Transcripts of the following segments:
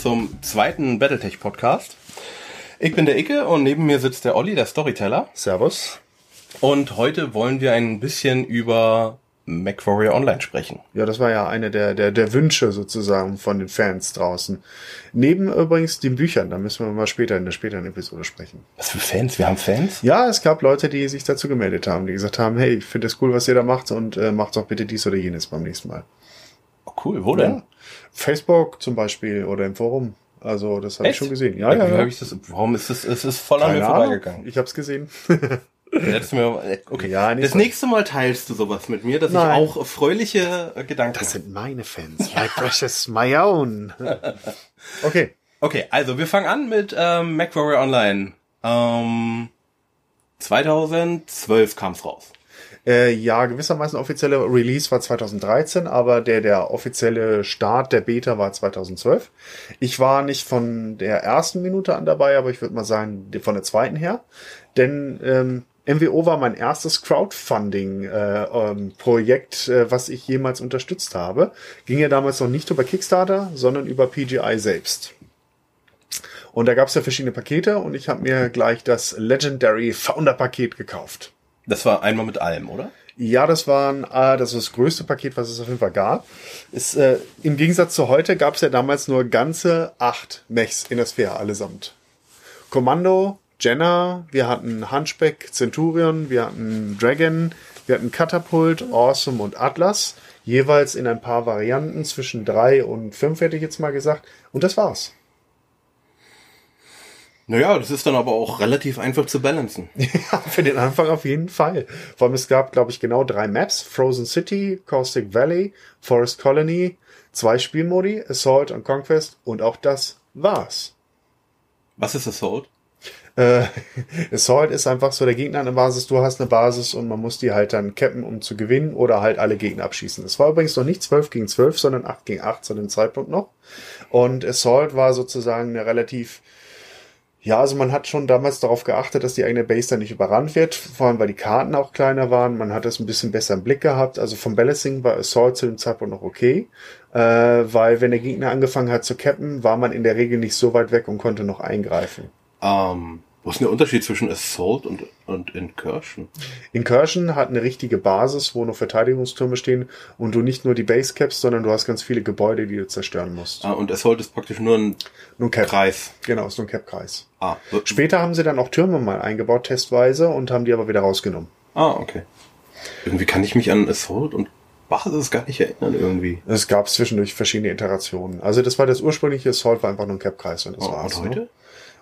zum zweiten Battletech Podcast. Ich bin der Icke und neben mir sitzt der Olli, der Storyteller. Servus. Und heute wollen wir ein bisschen über MacWarrior Online sprechen. Ja, das war ja eine der, der, der Wünsche sozusagen von den Fans draußen. Neben übrigens den Büchern, da müssen wir mal später in der späteren Episode sprechen. Was für Fans? Wir haben Fans? Ja, es gab Leute, die sich dazu gemeldet haben, die gesagt haben, hey, ich finde es cool, was ihr da macht und äh, macht doch bitte dies oder jenes beim nächsten Mal. Oh, cool, wo denn? Ja. Facebook zum Beispiel oder im Forum. Also das habe ich schon gesehen. Ja, ja, ja. hab ich das, warum ist das, es ist voll an mir Keine Ahnung. vorbeigegangen. Ich habe es gesehen. Mal, äh, okay. Ja, nicht das so. nächste Mal teilst du sowas mit mir, dass Nein. ich auch fröhliche äh, Gedanken Das sind meine Fans. My precious, my own. Okay. Okay, also wir fangen an mit ähm, MacWarrior Online. Ähm, 2012 kam's raus. Äh, ja, gewissermaßen offizielle Release war 2013, aber der, der offizielle Start der Beta war 2012. Ich war nicht von der ersten Minute an dabei, aber ich würde mal sagen, von der zweiten her. Denn ähm, MWO war mein erstes Crowdfunding-Projekt, äh, was ich jemals unterstützt habe. Ging ja damals noch nicht über Kickstarter, sondern über PGI selbst. Und da gab es ja verschiedene Pakete und ich habe mir gleich das Legendary Founder-Paket gekauft. Das war einmal mit allem, oder? Ja, das war äh, das, ist das größte Paket, was es auf jeden Fall gab. Ist, äh, Im Gegensatz zu heute gab es ja damals nur ganze acht Mechs in der Sphäre allesamt. Kommando, Jenna, wir hatten Hunchback, Centurion, wir hatten Dragon, wir hatten Katapult, Awesome und Atlas. Jeweils in ein paar Varianten zwischen drei und fünf, hätte ich jetzt mal gesagt. Und das war's. Naja, das ist dann aber auch relativ einfach zu balancen. Ja, für den Anfang auf jeden Fall. Vor allem es gab, glaube ich, genau drei Maps. Frozen City, Caustic Valley, Forest Colony, zwei Spielmodi, Assault und Conquest und auch das war's. Was ist Assault? Äh, Assault ist einfach so der Gegner der Basis, du hast eine Basis und man muss die halt dann cappen, um zu gewinnen oder halt alle Gegner abschießen. Es war übrigens noch nicht 12 gegen 12, sondern 8 gegen 8 zu dem Zeitpunkt noch. Und Assault war sozusagen eine relativ ja, also man hat schon damals darauf geachtet, dass die eigene Base dann nicht überrannt wird, vor allem weil die Karten auch kleiner waren. Man hat das ein bisschen besser im Blick gehabt. Also vom Balancing war Assault zu dem Zeitpunkt noch okay, äh, weil wenn der Gegner angefangen hat zu cappen, war man in der Regel nicht so weit weg und konnte noch eingreifen. Ähm, wo ist denn der Unterschied zwischen Assault und, und Incursion? Incursion hat eine richtige Basis, wo nur Verteidigungstürme stehen und du nicht nur die Base caps, sondern du hast ganz viele Gebäude, die du zerstören musst. Ah, und Assault ist praktisch nur ein Nur ein Cap. Kreis. Genau, ist nur ein Cap-Kreis. Ah, Später haben sie dann auch Türme mal eingebaut, testweise, und haben die aber wieder rausgenommen. ah, okay. Irgendwie kann ich mich an Assault und Basis gar nicht erinnern irgendwie. Es gab zwischendurch verschiedene Iterationen. Also das war das ursprüngliche Assault, war einfach nur ein Cap-Kreis und das Oh, war's. und heute? Ne?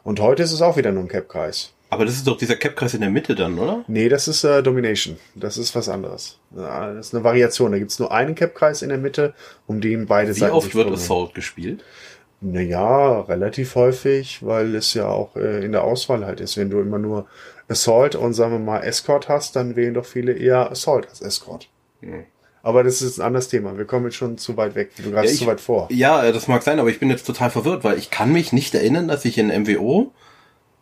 Und heute ist es auch wieder nur ein Cap-Kreis. Aber das ist doch dieser Cap-Kreis in der Mitte dann, oder? Nee, das ist äh, Domination. Das ist was anderes. Das ist eine Variation. Da gibt's nur einen Cap-Kreis in der Mitte, um den beide Wie Seiten oft sich wird berühren. Assault gespielt? Naja, relativ häufig, weil es ja auch äh, in der Auswahl halt ist. Wenn du immer nur Assault und sagen wir mal Escort hast, dann wählen doch viele eher Assault als Escort. Aber das ist ein anderes Thema. Wir kommen jetzt schon zu weit weg. Du greifst ich- zu weit vor. Ja, äh, das mag sein, aber ich bin jetzt total verwirrt, weil ich kann mich nicht erinnern, dass ich in MWO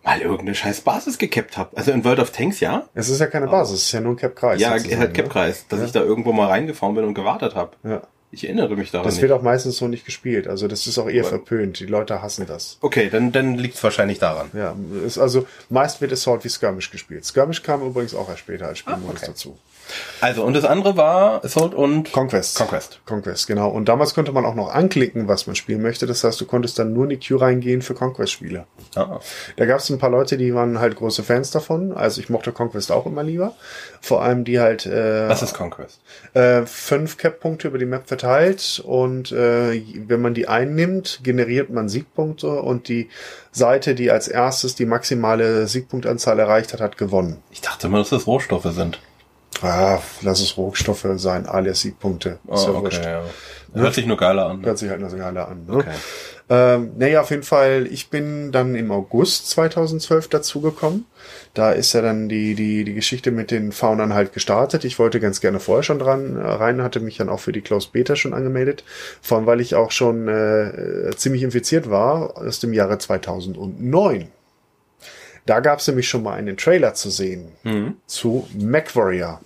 mal irgendeine scheiß Basis gekappt habe. Also in World of Tanks ja. Es ist ja keine Basis, es ist ja nur ein Cap-Kreis. Ja, halt ne? Cap-Kreis, dass Ja. ich da irgendwo mal reingefahren bin und gewartet habe. Ja. Ich erinnere mich daran Das nicht. wird auch meistens so nicht gespielt. Also das ist auch eher Aber- verpönt. Die Leute hassen das. Okay, dann, dann liegt es wahrscheinlich daran. Ja, ist also meist wird Assault wie Skirmish gespielt. Skirmish kam übrigens auch erst später als Spielmodus okay. dazu. Also, und das andere war Assault und Conquest. Conquest. Conquest, genau. Und damals konnte man auch noch anklicken, was man spielen möchte. Das heißt, du konntest dann nur in die Queue reingehen für Conquest-Spiele. Ah. Da gab es ein paar Leute, die waren halt große Fans davon. Also ich mochte Conquest auch immer lieber. Vor allem die halt äh, Was ist Conquest? äh, fünf Cap-Punkte über die Map verteilt und äh, wenn man die einnimmt, generiert man Siegpunkte und die Seite, die als erstes die maximale Siegpunktanzahl erreicht hat, hat gewonnen. Ich dachte immer, dass das Rohstoffe sind. Ah, lass es Rohstoffe sein, alias Siegpunkte. Ist ja wurscht. ja. Hört sich nur geiler an. Hört sich halt nur so geiler an. Ne? Okay. Ähm, naja, auf jeden Fall, ich bin dann im August 2012 dazugekommen. Da ist ja dann die, die, die Geschichte mit den Faunern halt gestartet. Ich wollte ganz gerne vorher schon dran äh, rein, hatte mich dann auch für die Closed Beta schon angemeldet. Vor allem, weil ich auch schon äh, ziemlich infiziert war aus dem Jahre 2009. Da gab es nämlich schon mal einen Trailer zu sehen zu MacWarrior.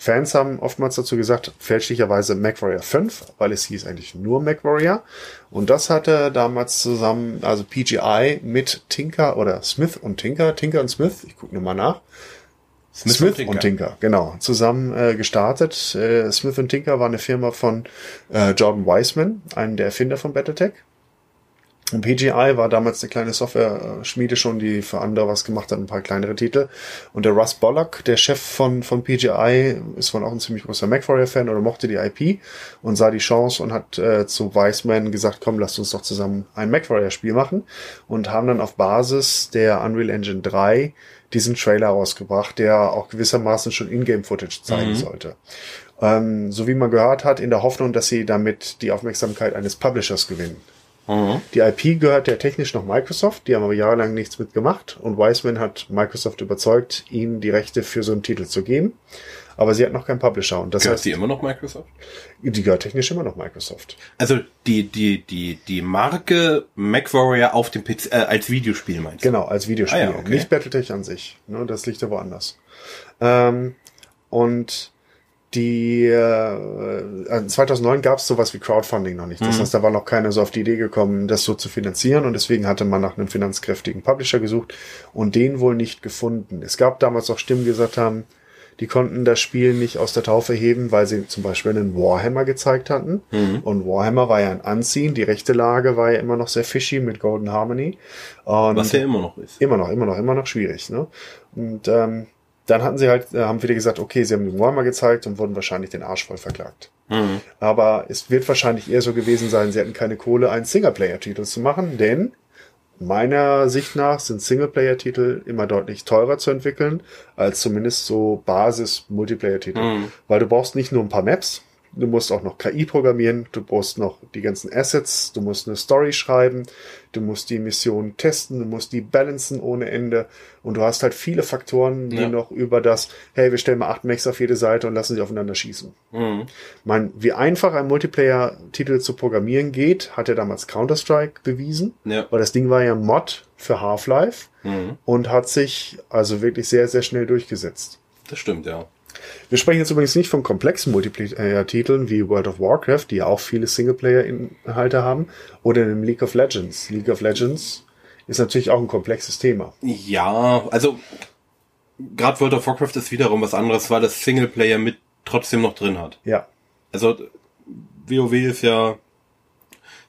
Fans haben oftmals dazu gesagt, fälschlicherweise MacWarrior 5, weil es hieß eigentlich nur MacWarrior. Und das hatte damals zusammen, also PGI mit Tinker oder Smith und Tinker, Tinker und Smith, ich gucke nur mal nach. Smith, Smith, und, Tinker. genau, zusammen äh, gestartet. Äh, Smith und Tinker war eine Firma von äh, Jordan Weisman, einem der Erfinder von Battletech. Und PGI war damals eine kleine Software-Schmiede schon, die für andere was gemacht hat, ein paar kleinere Titel. Und der Russ Bollock, der Chef von, von PGI, ist wohl auch ein ziemlich großer MacWarrior-Fan oder mochte die IP und sah die Chance und hat äh, zu Weisman gesagt, komm, lasst uns doch zusammen ein MacWarrior-Spiel machen. Und haben dann auf Basis der Unreal Engine 3 diesen Trailer rausgebracht, der auch gewissermaßen schon Ingame-Footage zeigen sollte. Ähm, so wie man gehört hat, in der Hoffnung, dass sie damit die Aufmerksamkeit eines Publishers gewinnen. Die IP gehört ja technisch noch Microsoft, die haben aber jahrelang nichts mitgemacht und Wiseman hat Microsoft überzeugt, ihnen die Rechte für so einen Titel zu geben. Aber sie hat noch keinen Publisher und das Gehört heißt, die immer noch Microsoft? die gehört technisch immer noch Microsoft. Also die, die, die, die Marke MacWarrior auf dem PC, äh, als Videospiel meinst du? Genau, als Videospiel. Ah ja, okay. Nicht Battletech an sich. Ne, das liegt ja woanders. Ähm, und die äh, 2009 gab es sowas wie Crowdfunding noch nicht. Das heißt, da war noch keiner so auf die Idee gekommen, das so zu finanzieren und deswegen hatte man nach einem finanzkräftigen Publisher gesucht und den wohl nicht gefunden. Es gab damals auch Stimmen, die gesagt haben, die konnten das Spiel nicht aus der Taufe heben, weil sie zum Beispiel einen Warhammer gezeigt hatten. Und Warhammer war ja ein Anziehen. Die rechte Lage war ja immer noch sehr fishy mit Golden Harmony. Und Was ja immer noch ist. Immer noch, immer noch, immer noch schwierig. Ne? Und ähm, dann hatten sie halt, äh, haben wieder gesagt, okay, sie haben den Warhammer gezeigt und wurden wahrscheinlich den Arsch voll verklagt. Aber es wird wahrscheinlich eher so gewesen sein, sie hatten keine Kohle, einen Singleplayer-Titel zu machen, denn meiner Sicht nach sind Singleplayer-Titel immer deutlich teurer zu entwickeln, als zumindest so Basis-Multiplayer-Titel. Weil du brauchst nicht nur ein paar Maps, du musst auch noch KI programmieren, du brauchst noch die ganzen Assets, du musst eine Story schreiben, du musst die Mission testen, du musst die balancen ohne Ende und du hast halt viele Faktoren, die Ja. noch über das, hey, wir stellen mal acht Mechs auf jede Seite und lassen sie aufeinander schießen. Man, wie einfach ein Multiplayer-Titel zu programmieren geht, hat ja damals Counter-Strike bewiesen, Ja. weil das Ding war ja Mod für Half-Life und hat sich also wirklich sehr, sehr schnell durchgesetzt. Das stimmt, ja. Wir sprechen jetzt übrigens nicht von komplexen Multiplayer-Titeln wie World of Warcraft, die ja auch viele Singleplayer-Inhalte haben, oder dem League of Legends. League of Legends ist natürlich auch ein komplexes Thema. Ja, also gerade World of Warcraft ist wiederum was anderes, weil das Singleplayer mit trotzdem noch drin hat. Ja, Also WoW ist ja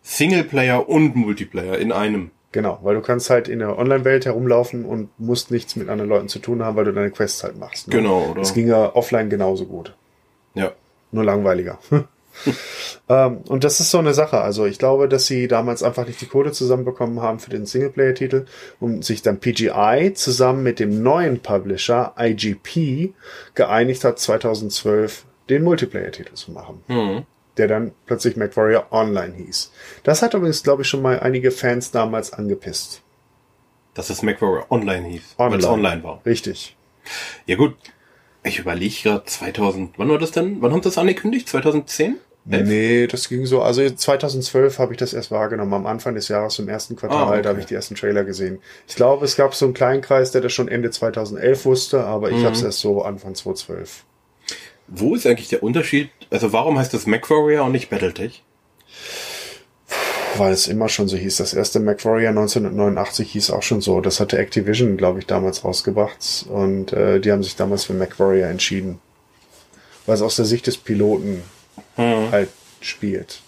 Singleplayer und Multiplayer in einem. Genau, weil du kannst halt in der Online-Welt herumlaufen und musst nichts mit anderen Leuten zu tun haben, weil du deine Quests halt machst. Ne? Genau, oder? Das ging ja offline genauso gut. Ja. nur langweiliger. ähm, und das ist so eine Sache. Also ich glaube, dass sie damals einfach nicht die Kohle zusammenbekommen haben für den Singleplayer-Titel und sich dann PGI zusammen mit dem neuen Publisher IGP geeinigt hat, 2012 den Multiplayer-Titel zu machen. Der dann plötzlich MacWarrior Online hieß. Das hat übrigens, glaube ich, schon mal einige Fans damals angepisst. Dass es MacWarrior Online hieß. Weil es online war. Richtig. Ja gut. Ich überlege gerade 2000, wann war das denn? Wann haben sie das angekündigt? 2010? Elf? Nee, das ging so. Also 2012 habe ich das erst wahrgenommen. Am Anfang des Jahres, im ersten Quartal, Ah, okay. da habe ich die ersten Trailer gesehen. Ich glaube, es gab so einen kleinen Kreis, der das schon Ende 2011 wusste, aber ich Mhm. habe es erst so Anfang 2012. Wo ist eigentlich der Unterschied? Also warum heißt das MacWarrior und nicht Battletech? Weil es immer schon so hieß. Das erste MacWarrior 1989 hieß auch schon so. Das hatte Activision, glaube ich, damals rausgebracht. Und äh, die haben sich damals für MacWarrior entschieden. Weil es aus der Sicht des Piloten halt spielt.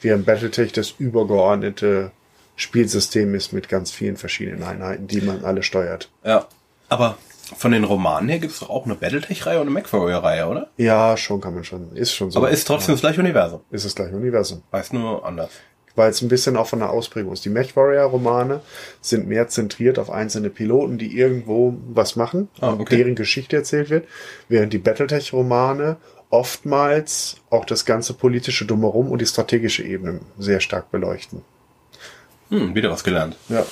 Während Battletech das übergeordnete Spielsystem ist mit ganz vielen verschiedenen Einheiten, die man alle steuert. Ja. Aber von den Romanen her gibt es doch auch eine Battletech-Reihe und eine MacWarrior-Reihe, oder? Ja, schon kann man schon. Ist schon so. Aber ist trotzdem das gleiche Universum. ist das gleiche Universum. Weiß nur anders. Weil es ein bisschen auch von der Ausprägung ist. Die MechWarrior-Romane sind mehr zentriert auf einzelne Piloten, die irgendwo was machen Ah, und okay. deren Geschichte erzählt wird, während die Battletech-Romane oftmals auch das ganze politische Drumherum und die strategische Ebene sehr stark beleuchten. Hm, wieder was gelernt. Ja.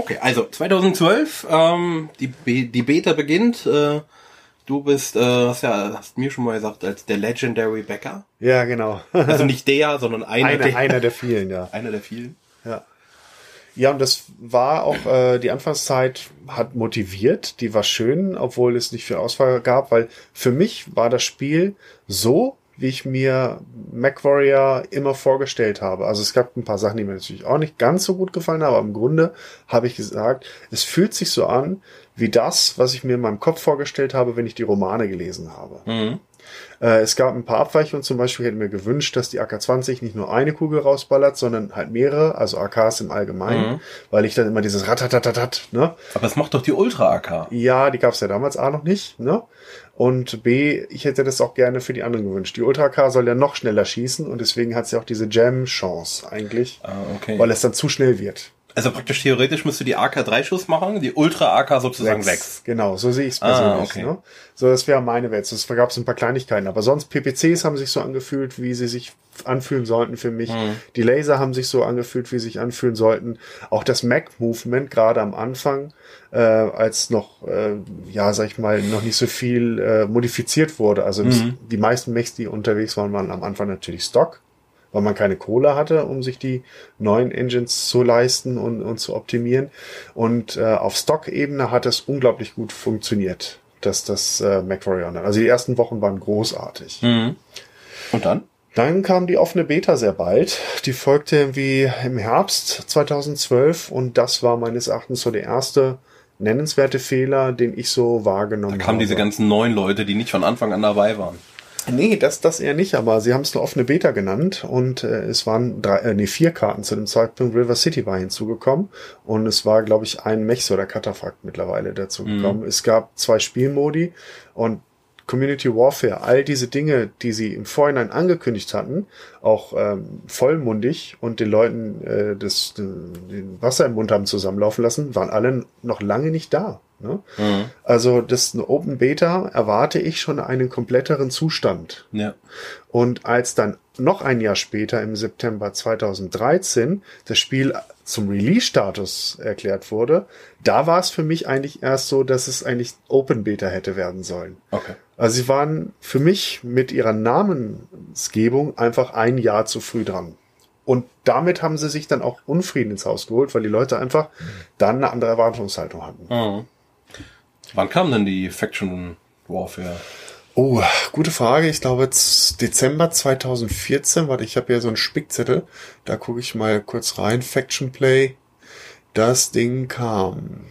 Okay, also 2012, ähm, die, Be die Beta beginnt. Äh, du bist, äh, hast ja, hast mir schon mal gesagt, als der Legendary Bäcker. Ja, genau. Also nicht der, sondern einer, einer, der, einer der vielen, ja. einer der vielen. Ja. Ja, und das war auch, äh, die Anfangszeit hat motiviert, die war schön, obwohl es nicht viel Auswahl gab, weil für mich war das Spiel so, wie ich mir MacWarrior immer vorgestellt habe. Also es gab ein paar Sachen, die mir natürlich auch nicht ganz so gut gefallen haben, aber im Grunde habe ich gesagt, es fühlt sich so an, wie das, was ich mir in meinem Kopf vorgestellt habe, wenn ich die Romane gelesen habe. Äh, es gab ein paar Abweichungen, zum Beispiel hätte ich mir gewünscht, dass die AK-20 nicht nur eine Kugel rausballert, sondern halt mehrere, also AKs im Allgemeinen, weil ich dann immer dieses Ratatatatat, ne? Aber es macht doch die Ultra AK. Ja, die gab es ja damals A noch nicht, ne? Und B, ich hätte das auch gerne für die anderen gewünscht. Die Ultra K soll ja noch schneller schießen und deswegen hat sie auch diese Jam-Chance eigentlich, Ah, okay. weil es dann zu schnell wird. Also praktisch theoretisch müsste die AK drei Schuss machen, die Ultra AK sozusagen Sechs. sechs. Genau, so sehe ich es Ah, persönlich. okay. ne? So, das wäre meine Welt. Es gab ein paar Kleinigkeiten, aber sonst PPCs haben sich so angefühlt, wie sie sich anfühlen sollten für mich. Hm. Die Laser haben sich so angefühlt, wie sie sich anfühlen sollten. Auch das Mac-Movement, gerade am Anfang, äh, als noch, äh, ja, sag ich mal, noch nicht so viel äh, modifiziert wurde. Also Mhm. die meisten Mechs, die unterwegs waren, waren am Anfang natürlich Stock weil man keine Kohle hatte, um sich die neuen Engines zu leisten und, und zu optimieren. Und äh, auf Stock-Ebene hat es unglaublich gut funktioniert, dass das äh, MacWarrior. Also die ersten Wochen waren großartig. Mhm. Und dann? Dann kam die offene Beta sehr bald. Die folgte irgendwie im Herbst 2012 und das war meines Erachtens so der erste nennenswerte Fehler, den ich so wahrgenommen Da habe. kamen diese ganzen neuen Leute, die nicht von Anfang an dabei waren. Nee, das, das eher nicht, aber sie haben es eine offene Beta genannt und äh, es waren drei, äh, nee, vier Karten zu dem Zeitpunkt. River City war hinzugekommen und es war, glaube ich, ein Mechs oder Kataphrakt mittlerweile dazu gekommen. Es gab zwei Spielmodi und Community Warfare, all diese Dinge, die sie im Vorhinein angekündigt hatten, auch ähm, vollmundig und den Leuten äh, das, den Wasser im Mund haben zusammenlaufen lassen, waren alle noch lange nicht da. Ne? Also das eine Open Beta erwarte ich schon einen kompletteren Zustand. Ja. Und als dann noch ein Jahr später, im September 2013, das Spiel zum Release-Status erklärt wurde, da war es für mich eigentlich erst so, dass es eigentlich Open Beta hätte werden sollen. Okay. Also sie waren für mich mit ihrer Namensgebung einfach ein Jahr zu früh dran. Und damit haben sie sich dann auch Unfrieden ins Haus geholt, weil die Leute einfach dann eine andere Erwartungshaltung hatten. Mhm. Wann kam denn die Faction Warfare? Oh, gute Frage. Ich glaube jetzt Dezember 2014. Warte, ich habe hier so einen Spickzettel. Da gucke ich mal kurz rein. Faction Play. Das Ding kam.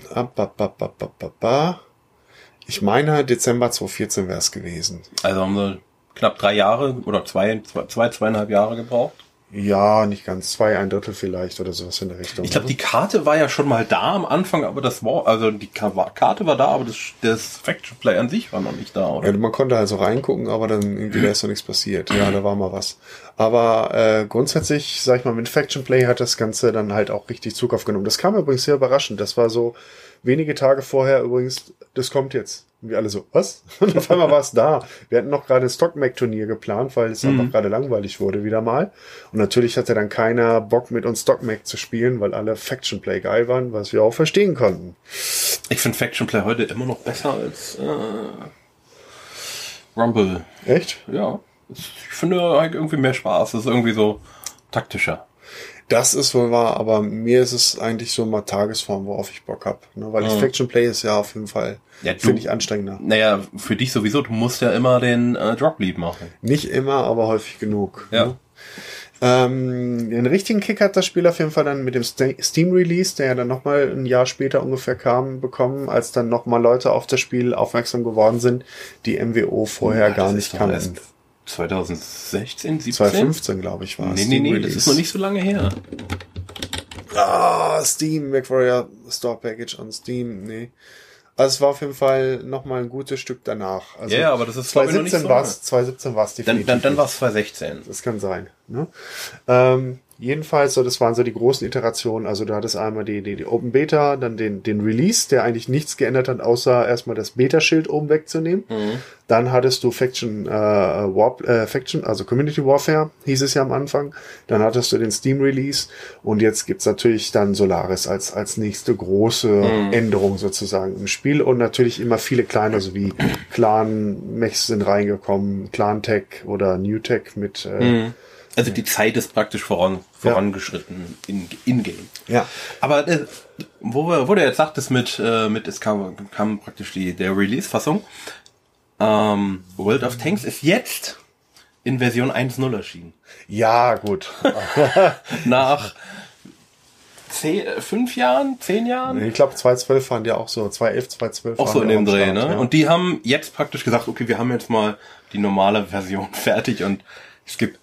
Ich meine, Dezember 2014 wäre es gewesen. Also haben wir knapp drei Jahre oder zwei, zwei zweieinhalb Jahre gebraucht. Ja, nicht ganz. Zwei, ein Drittel vielleicht oder sowas in der Richtung. Ich glaube, die Karte war ja schon mal da am Anfang, aber das war, also die Ka- Karte war da, aber das, das Faction Play an sich war noch nicht da, oder? Ja, man konnte also reingucken, aber dann irgendwie da ist noch nichts passiert. Ja, da war mal was. Aber äh, grundsätzlich, sag ich mal, mit Faction Play hat das Ganze dann halt auch richtig Zug aufgenommen. Das kam übrigens sehr überraschend. Das war so wenige Tage vorher übrigens, das kommt jetzt. Und wir alle so, was? Und auf einmal war es da. Wir hatten noch gerade ein Stockmac-Turnier geplant, weil es einfach gerade langweilig wurde wieder mal. Und natürlich hatte dann keiner Bock mit uns Stockmac zu spielen, weil alle Faction Play geil waren, was wir auch verstehen konnten. Ich finde Faction Play heute immer noch besser als äh, Rumble. Echt? Ja. Ich finde halt irgendwie mehr Spaß. Das ist irgendwie so taktischer. Das ist wohl wahr, aber mir ist es eigentlich so mal Tagesform, worauf ich Bock hab. Ne? Weil das Faction Play ist ja auf jeden Fall, Ja, finde ich, anstrengender. Naja, für dich sowieso, du musst ja immer den äh, Drop Lead machen. Nicht immer, aber häufig genug. Ja. Ne? Ähm, den richtigen Kick hat das Spiel auf jeden Fall dann mit dem Ste- Steam-Release, der ja dann nochmal ein Jahr später ungefähr kam, bekommen, als dann nochmal Leute auf das Spiel aufmerksam geworden sind, die MWO vorher Ja, gar nicht kannten. Erst 2016, 17? 2015, glaube ich, war es. Nee, nee, nee, das Steam-Release. ist noch nicht so lange her. Ah, Steam, MacWarrior Store Package on Steam, nee. Also es war auf jeden Fall noch mal ein gutes Stück danach. Also Ja, aber das ist, glaub ich, noch nicht 2017 so war es, 2017 war es Dann, definitiv. dann, dann nicht. war es 2016. Das kann sein. Ne? Ähm, jedenfalls, so, das waren so die großen Iterationen. Also du hattest einmal die, die, die Open Beta, dann den, den Release, der eigentlich nichts geändert hat, außer erstmal das Beta-Schild oben wegzunehmen. Dann hattest du Faction, äh, Warp, äh, Faction, also Community Warfare, hieß es ja am Anfang. Dann hattest du den Steam Release und jetzt gibt's natürlich dann Solaris als, als nächste große Änderung sozusagen im Spiel und natürlich immer viele kleine, so wie Clan-Mechs sind reingekommen, Clan-Tech oder New-Tech mit, äh, Also die Zeit ist praktisch voran, vorangeschritten in, in-game. ja. Aber äh, wo, wo du jetzt sagtest mit, äh, mit es kam, kam praktisch die, der Release-Fassung, ähm, World of Tanks ist jetzt in Version 1.0 erschienen. Ja, gut. Nach zehn, äh, fünf Jahren, zehn Jahren? Ich glaube, 2.12 waren ja auch so, 2.11, 2.12 Auch so in ja dem Dreh, Start, ne? Ja. Und die haben jetzt praktisch gesagt, okay, wir haben jetzt mal die normale Version fertig und es gibt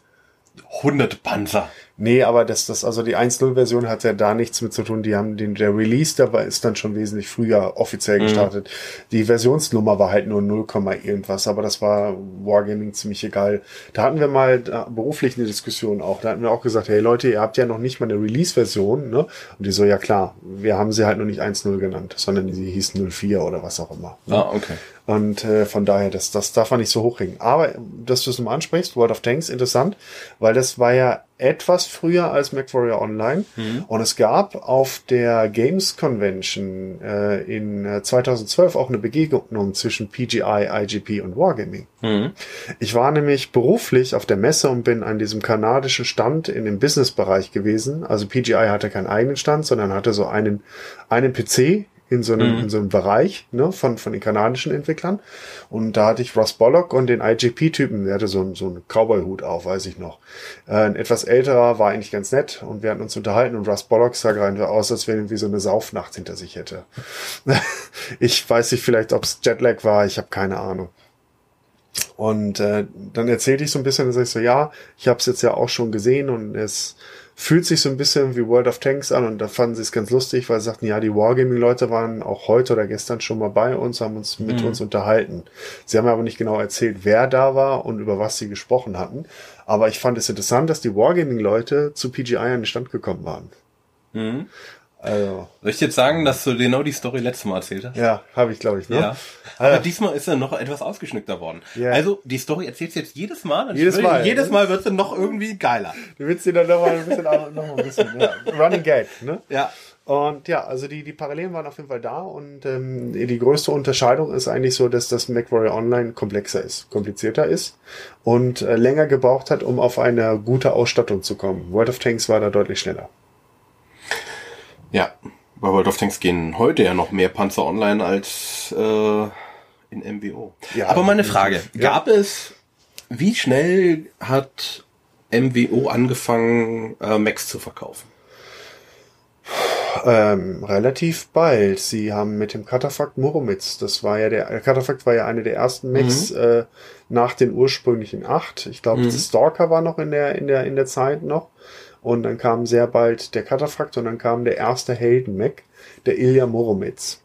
hunderte Panzer. Nee, aber das, das, also die 1.0-Version hat ja da nichts mit zu tun. Die haben den, der Release, war, ist dann schon wesentlich früher offiziell gestartet. Die Versionsnummer war halt nur 0, irgendwas, aber das war Wargaming ziemlich egal. Da hatten wir mal beruflich eine Diskussion auch. Da hatten wir auch gesagt, hey Leute, ihr habt ja noch nicht mal eine Release-Version, ne? Und die so, ja klar, wir haben sie halt noch nicht 1.0 genannt, sondern sie hieß 04 oder was auch immer. ne? Ah, okay. Und äh, von daher, das, das darf man nicht so hochhängen. Aber, dass du es nochmal ansprichst, World of Tanks, interessant, weil das war ja etwas früher als MacWarrior Online. Und es gab auf der Games Convention äh, in äh, 2012 auch eine Begegnung zwischen PGI, IGP und Wargaming. Ich war nämlich beruflich auf der Messe und bin an diesem kanadischen Stand in dem Businessbereich gewesen. Also PGI hatte keinen eigenen Stand, sondern hatte so einen, einen PC in so einem, in so einem Bereich ne, von, von den kanadischen Entwicklern. Und da hatte ich Ross Bollock und den IGP-Typen, der hatte so, einen- so einen Cowboy-Hut auf, weiß ich noch. Äh, ein etwas älterer war eigentlich ganz nett und wir hatten uns unterhalten und Russ Bollock sah gerade aus, als wenn er irgendwie so eine Saufnacht hinter sich hätte. ich weiß nicht vielleicht, ob es Jetlag war, ich habe keine Ahnung. Und äh, dann erzählte ich so ein bisschen, dann sag ich so, ja, ich habe es jetzt ja auch schon gesehen und es fühlt sich so ein bisschen wie World of Tanks an und da fanden sie es ganz lustig, weil sie sagten, ja, die Wargaming-Leute waren auch heute oder gestern schon mal bei uns, haben uns mit uns unterhalten. Sie haben aber nicht genau erzählt, wer da war und über was sie gesprochen hatten. Aber ich fand es interessant, dass die Wargaming-Leute zu PGI an den Stand gekommen waren. Also, Soll ich jetzt sagen, dass du genau die Story letztes Mal erzählt hast? ja, habe ich, glaube ich, ne? Ja. Aber diesmal ist er noch etwas ausgeschnickter worden. Ja. Also, die Story erzählst du jetzt jedes Mal. und Jedes Mal. Jedes Mal wird sie noch irgendwie geiler. Du willst dir dann noch mal ein bisschen, noch ein bisschen ja. Running Gag, ne? Ja. Und ja, also die, die Parallelen waren auf jeden Fall da und ähm, die größte Unterscheidung ist eigentlich so, dass das MacWarrior Online komplexer ist, komplizierter ist und äh, länger gebraucht hat, um auf eine gute Ausstattung zu kommen. World of Tanks war da deutlich schneller. Ja. Bei World of Tanks gehen heute ja noch mehr Panzer online als äh, in MWO. Ja, Aber meine Frage. Ja. gab es, wie schnell hat MWO angefangen, äh, Max zu verkaufen? Ähm, relativ bald. Sie haben mit dem Katafakt Muromets, das war ja der, der Katafakt war ja eine der ersten Mechs äh, nach den ursprünglichen acht. Ich glaube, das Stalker war noch in der, in der, in der Zeit noch. Und dann kam sehr bald der Katafakt und dann kam der erste Helden-Mech, der Ilya Muromets.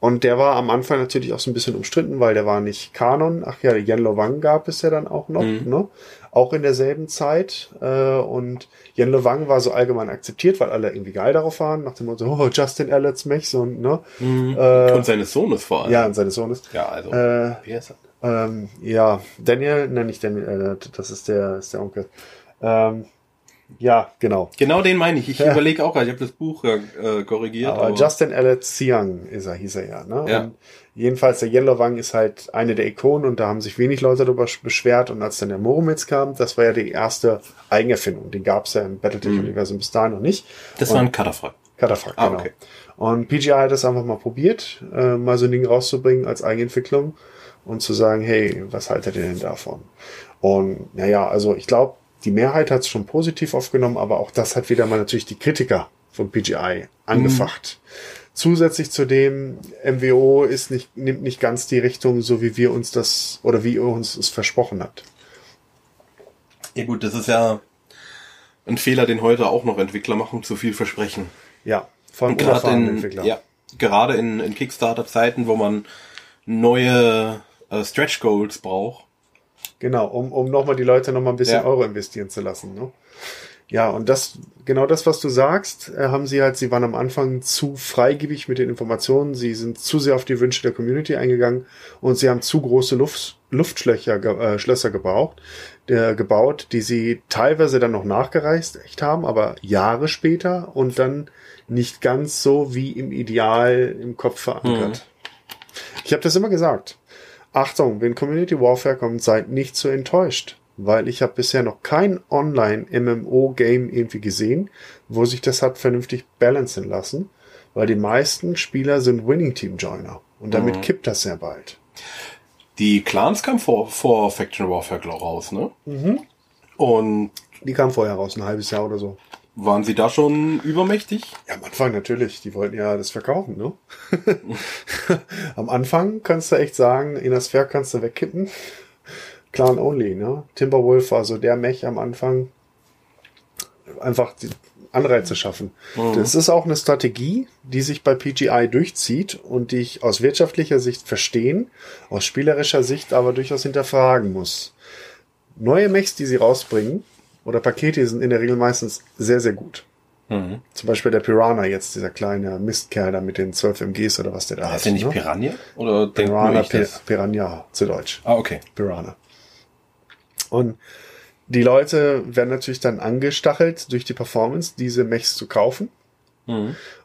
Und der war am Anfang natürlich auch so ein bisschen umstritten, weil der war nicht Kanon. Ach ja, Yen Lovang gab es ja dann auch noch, ne? Auch in derselben Zeit. Äh, und Yen Lovang war so allgemein akzeptiert, weil alle irgendwie geil darauf waren, nach dem Motto, oh, Justin Elliott's Mech, so, ne? Äh, Und seines Sohnes vor allem. ja, und seines Sohnes. Ja, also. Äh, wer ist das? Ähm, ja, Daniel, nein, nicht Daniel, äh, das ist der, ist der Onkel. Ähm, ja, genau. Genau den meine ich. Ich Ja. überlege auch, ich habe das Buch äh, korrigiert. Aber Justin Elliot Siang ist er, hieß er ja. Ne? Ja. Und jedenfalls der Yellow Wang ist halt eine der Ikonen und da haben sich wenig Leute darüber beschwert. Und als dann der Moromitz kam, das war ja die erste Eigenerfindung. Den gab es ja im Battletech-Universum bis dahin noch nicht. das und, war ein Katafrak. Katafrak, Ah, genau. okay. Und PGI hat das einfach mal probiert, äh, mal so ein Ding rauszubringen als Eigenentwicklung und zu sagen, hey, was haltet ihr denn davon? Und naja, also ich glaube, die Mehrheit hat es schon positiv aufgenommen, aber auch das hat wieder mal natürlich die Kritiker von PGI angefacht. Zusätzlich zu dem, MWO ist nicht, nimmt nicht ganz die Richtung, so wie wir uns das oder wie ihr uns es versprochen habt. Ja gut, das ist ja ein Fehler, den heute auch noch Entwickler machen, zu viel versprechen. Ja, von Und gerade in, ja, gerade in, in Kickstarter-Zeiten, wo man neue äh, Stretch Goals braucht. Genau, um, um nochmal die Leute nochmal ein bisschen Ja. Euro investieren zu lassen. Ne? Ja, und das, genau das, was du sagst, äh, haben sie halt, sie waren am Anfang zu freigebig mit den Informationen, sie sind zu sehr auf die Wünsche der Community eingegangen und sie haben zu große Luft, Luftschlösser ge äh, Schlösser gebraucht, äh, gebaut, die sie teilweise dann noch nachgereist echt haben, aber Jahre später und dann nicht ganz so wie im Ideal im Kopf verankert. Ich habe das immer gesagt. Achtung, wenn Community Warfare kommt, seid nicht so enttäuscht weil ich habe bisher noch kein Online-MMO-Game irgendwie gesehen, wo sich das hat vernünftig balancen lassen, weil die meisten Spieler sind Winning-Team-Joiner und damit Mhm. kippt das sehr bald. Die Clans kamen vor, vor Faction Warfare raus, ne? Und Die kamen vorher raus, ein halbes Jahr oder so. Waren sie da schon übermächtig? Ja, am Anfang natürlich, die wollten ja das verkaufen, ne? am Anfang kannst du echt sagen, in das Pferd kannst du wegkippen. Clan Only, ne? Timberwolf war so der Mech am Anfang. Einfach die Anreize schaffen. Das ist auch eine Strategie, die sich bei PGI durchzieht und die ich aus wirtschaftlicher Sicht verstehen, aus spielerischer Sicht aber durchaus hinterfragen muss. Neue Mechs, die sie rausbringen, oder Pakete sind in der Regel meistens sehr, sehr gut. Zum Beispiel der Piranha jetzt, dieser kleine Mistkerl da mit den 12 MGs oder was der da. Heißt der nicht ne? Piranha? Oder Piranha, ich Pi das? Piranha zu Deutsch. Ah, okay. Piranha. Und die Leute werden natürlich dann angestachelt durch die Performance, diese Mechs zu kaufen.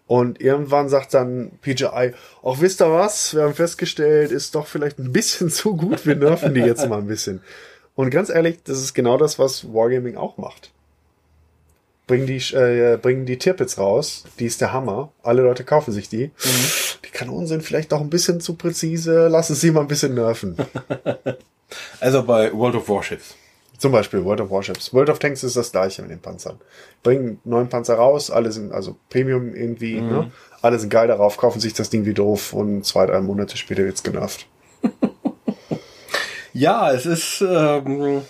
Und irgendwann sagt dann PGI, auch wisst ihr was, wir haben festgestellt, ist doch vielleicht ein bisschen zu gut, wir nerven die jetzt mal ein bisschen. Und ganz ehrlich, das ist genau das, was Wargaming auch macht. Bringen die, äh, bringen die Tirpitz raus, die ist der Hammer, alle Leute kaufen sich die. Die Kanonen sind vielleicht doch ein bisschen zu präzise, lassen sie mal ein bisschen nerven. Also bei World of Warships. Zum Beispiel World of Warships. World of Tanks ist das gleiche mit den Panzern. Bringen neuen Panzer raus, alle sind also Premium irgendwie, ne? Alle sind geil darauf, kaufen sich das Ding wie doof und zwei, drei Monate später wird's genervt. Ja, es ist ähm,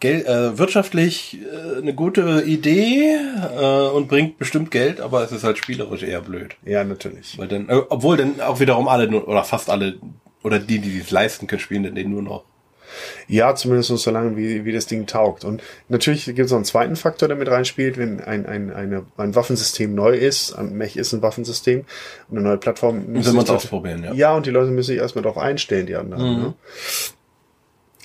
Geld, äh, wirtschaftlich äh, eine gute Idee äh, und bringt bestimmt Geld, aber es ist halt spielerisch eher blöd. Ja, natürlich. Weil dann, äh, obwohl dann auch wiederum alle nur, oder fast alle oder die, die es leisten können, spielen dann den nur noch. Ja, zumindest so lange, wie, wie das Ding taugt. Und natürlich gibt es noch einen zweiten Faktor, der mit reinspielt, wenn ein, ein, eine, ein Waffensystem neu ist, ein Mech ist ein Waffensystem, eine neue Plattform. Müssen man es ausprobieren, ja. Ja, und die Leute müssen sich erstmal darauf einstellen, die anderen. Ne?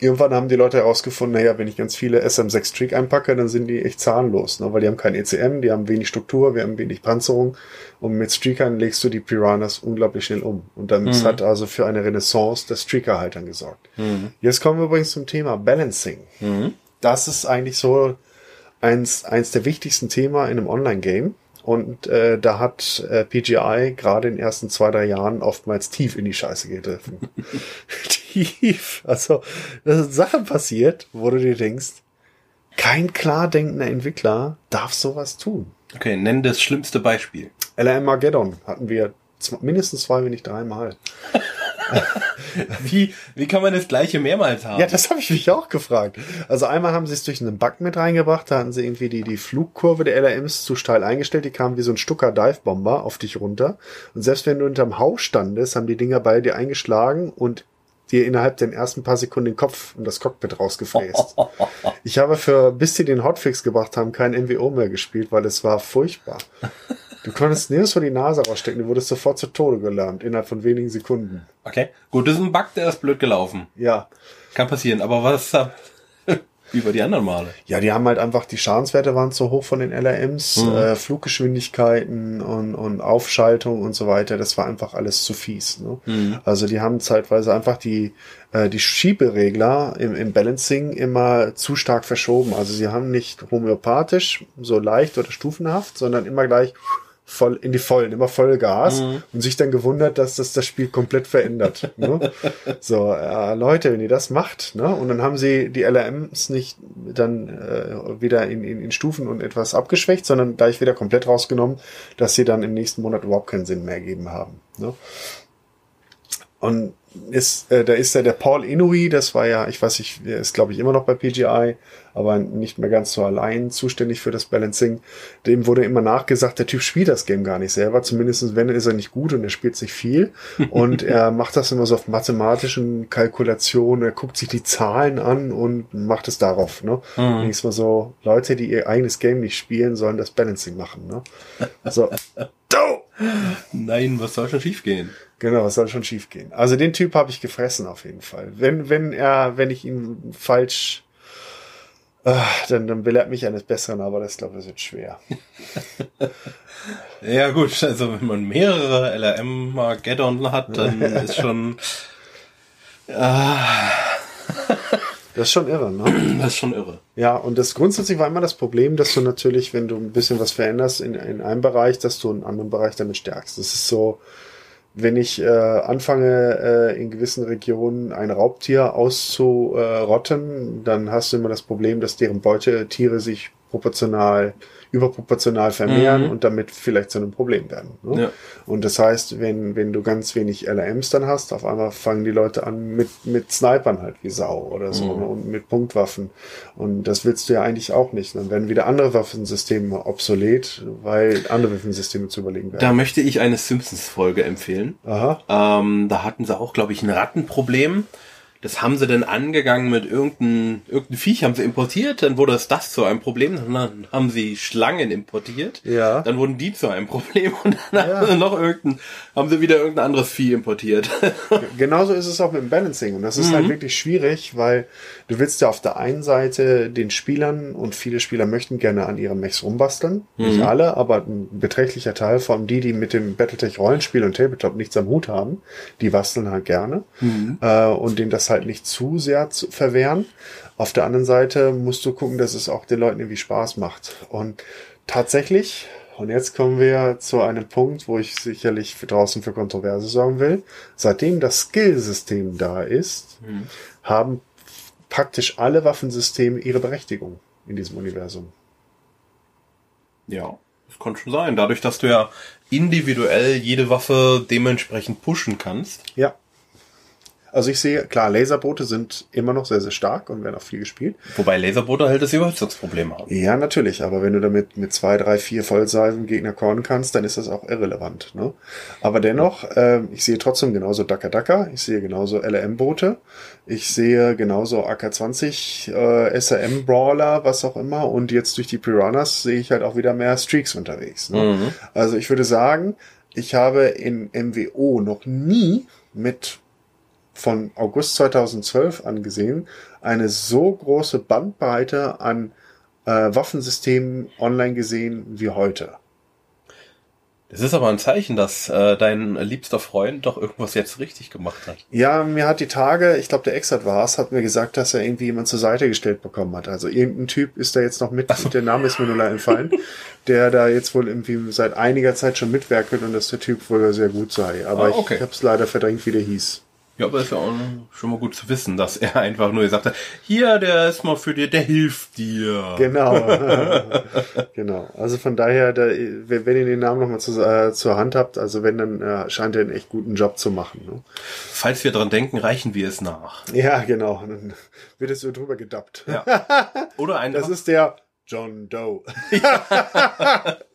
Irgendwann haben die Leute herausgefunden, naja, wenn ich ganz viele SM6 Trick einpacke, dann sind die echt zahnlos, ne? weil die haben kein ECM, die haben wenig Struktur, wir haben wenig Panzerung und mit Streakern legst du die Piranhas unglaublich schnell um. Und das hat also für eine Renaissance der Streaker halt dann gesorgt. Jetzt kommen wir übrigens zum Thema Balancing. Das ist eigentlich so eins, eins der wichtigsten Themen in einem Online-Game. Und äh, da hat äh, PGI gerade in den ersten zwei, drei Jahren oftmals tief in die Scheiße gegriffen. tief. Also, da sind Sachen passiert, wo du dir denkst, kein klar denkender Entwickler darf sowas tun. Okay, nenn das schlimmste Beispiel. LRM Armageddon hatten wir mindestens zwei, wenn nicht dreimal. Wie, wie kann man das gleiche mehrmals haben? Ja, das habe ich mich auch gefragt. Also einmal haben sie es durch einen Bug mit reingebracht, da hatten sie irgendwie die, die Flugkurve der LRMs zu steil eingestellt, die kamen wie so ein Stucker Divebomber auf dich runter. Und selbst wenn du unterm Haus standest, haben die Dinger bei dir eingeschlagen und dir innerhalb der ersten paar Sekunden den Kopf und das Cockpit rausgefräst. Ich habe für, bis sie den Hotfix gebracht haben, kein MWO mehr gespielt, weil es war furchtbar. Du konntest nirgends vor die Nase rausstecken, du wurdest sofort zu Tode gelernt, innerhalb von wenigen Sekunden. Okay, gut, das ist ein Bug, der ist blöd gelaufen. Ja. Kann passieren, aber was äh, über die anderen Male? Ja, die haben halt einfach, die Schadenswerte waren zu hoch von den LRMs, Mhm. äh, Fluggeschwindigkeiten und, und Aufschaltung und so weiter, das war einfach alles zu fies. Ne? Mhm. Also die haben zeitweise einfach die, äh, die Schieberegler im, im Balancing immer zu stark verschoben. Also sie haben nicht homöopathisch, so leicht oder stufenhaft, sondern immer gleich voll in die Vollen, immer Vollgas Mhm. und sich dann gewundert, dass das das Spiel komplett verändert. ne? So, äh, Leute, wenn ihr das macht, ne? Und dann haben sie die LRMs nicht dann äh, wieder in, in, in Stufen und etwas abgeschwächt, sondern gleich wieder komplett rausgenommen, dass sie dann im nächsten Monat überhaupt keinen Sinn mehr ergeben haben. Ne? Und ist, äh, da ist ja der Paul Inouye, das war ja, ich weiß nicht, der ist glaube ich immer noch bei PGI, aber nicht mehr ganz so allein zuständig für das Balancing. Dem wurde immer nachgesagt, der Typ spielt das Game gar nicht selber, zumindest wenn ist er nicht gut und er spielt nicht viel und er macht das immer so auf mathematischen Kalkulationen, er guckt sich die Zahlen an und macht es darauf. Ne? Mhm. Denkst mal so, Leute, die ihr eigenes Game nicht spielen, sollen das Balancing machen. Ne? So. Nein, was soll schon schiefgehen? Genau, was soll schon schiefgehen? Also den Typ habe ich gefressen auf jeden Fall. Wenn, wenn er, wenn ich ihn falsch, äh, dann, dann belehrt mich eines Besseren, aber das glaube ich wird schwer. ja gut, also wenn man mehrere LRM Armageddon hat, dann ist schon. Äh, das ist schon irre, ne? Das ist schon irre. Ja, und das grundsätzlich war immer das Problem, dass du natürlich, wenn du ein bisschen was veränderst in, in einem Bereich, dass du einen anderen Bereich damit stärkst. Das ist so, wenn ich äh, anfange, äh, in gewissen Regionen ein Raubtier auszurotten, dann hast du immer das Problem, dass deren Beutetiere sich proportional überproportional vermehren mhm. und damit vielleicht zu einem Problem werden. Ne? Ja. Und das heißt, wenn, wenn du ganz wenig LRMs dann hast, auf einmal fangen die Leute an mit, mit Snipern halt wie Sau oder so mhm. ne? und mit Punktwaffen. Und das willst du ja eigentlich auch nicht. Dann werden wieder andere Waffensysteme obsolet, weil andere Waffensysteme zu überlegen werden. Da möchte ich eine Simpsons-Folge empfehlen. Aha. Ähm, da hatten sie auch, glaube ich, ein Rattenproblem das haben sie dann angegangen mit irgendein, irgendein Viech haben sie importiert, dann wurde es das zu einem Problem, dann haben sie Schlangen importiert, ja. dann wurden die zu einem Problem und dann ja. haben sie noch irgendein, haben sie wieder irgendein anderes Vieh importiert. Genauso ist es auch mit dem Balancing und das ist halt mhm. halt wirklich schwierig, weil du willst ja auf der einen Seite den Spielern und viele Spieler möchten gerne an ihren Mechs rumbasteln, mhm. nicht alle, aber ein beträchtlicher Teil von die, die mit dem Battletech Rollenspiel und Tabletop nichts am Hut haben, die basteln halt gerne mhm. äh, und denen das halt nicht zu sehr zu verwehren. Auf der anderen Seite musst du gucken, dass es auch den Leuten irgendwie Spaß macht. Und tatsächlich, und jetzt kommen wir zu einem Punkt, wo ich sicherlich draußen für Kontroverse sorgen will. Seitdem das Skillsystem da ist, mhm. haben praktisch alle Waffensysteme ihre Berechtigung in diesem Universum. Ja, das kann schon sein. Dadurch, dass du ja individuell jede Waffe dementsprechend pushen kannst. Ja. Also ich sehe, klar, Laserboote sind immer noch sehr, sehr stark und werden auch viel gespielt. Wobei Laserboote halt das Überhitzungsproblem haben. Ja, natürlich, aber wenn du damit mit zwei, drei, vier Vollsalven Gegner cornen kannst, dann ist das auch irrelevant. Ne? Aber dennoch, äh, ich sehe trotzdem genauso Daka Daka, ich sehe genauso LRM-Boote, ich sehe genauso AK-20, äh, SRM-Brawler, was auch immer und jetzt durch die Piranhas sehe ich halt auch wieder mehr Streaks unterwegs. Ne? Mhm. Also ich würde sagen, ich habe in MWO noch nie mit von August 2012 angesehen eine so große Bandbreite an äh, Waffensystemen online gesehen wie heute. Das ist aber ein Zeichen, dass äh, dein liebster Freund doch irgendwas jetzt richtig gemacht hat. Ja, mir hat die Tage, ich glaube der Exat war es, hat mir gesagt, dass er irgendwie jemand zur Seite gestellt bekommen hat. Also irgendein Typ ist da jetzt noch mit, so. der Name ist mir nur leider entfallen, der da jetzt wohl irgendwie seit einiger Zeit schon mitwerkelt und dass der Typ wohl sehr gut sei. Aber ah, okay. ich habe es leider verdrängt, wie der hieß. Ja, aber ist ja auch schon mal gut zu wissen, dass er einfach nur gesagt hat, hier, der ist mal für dir, der hilft dir. Genau. genau. Also von daher, da, wenn ihr den Namen nochmal zu, äh, zur Hand habt, also wenn, dann äh, scheint er einen echt guten Job zu machen. Ne? Falls wir dran denken, reichen wir es nach. Ja, genau. Dann wird es so drüber gedappt. Ja. Oder ein. Das ist der John Doe.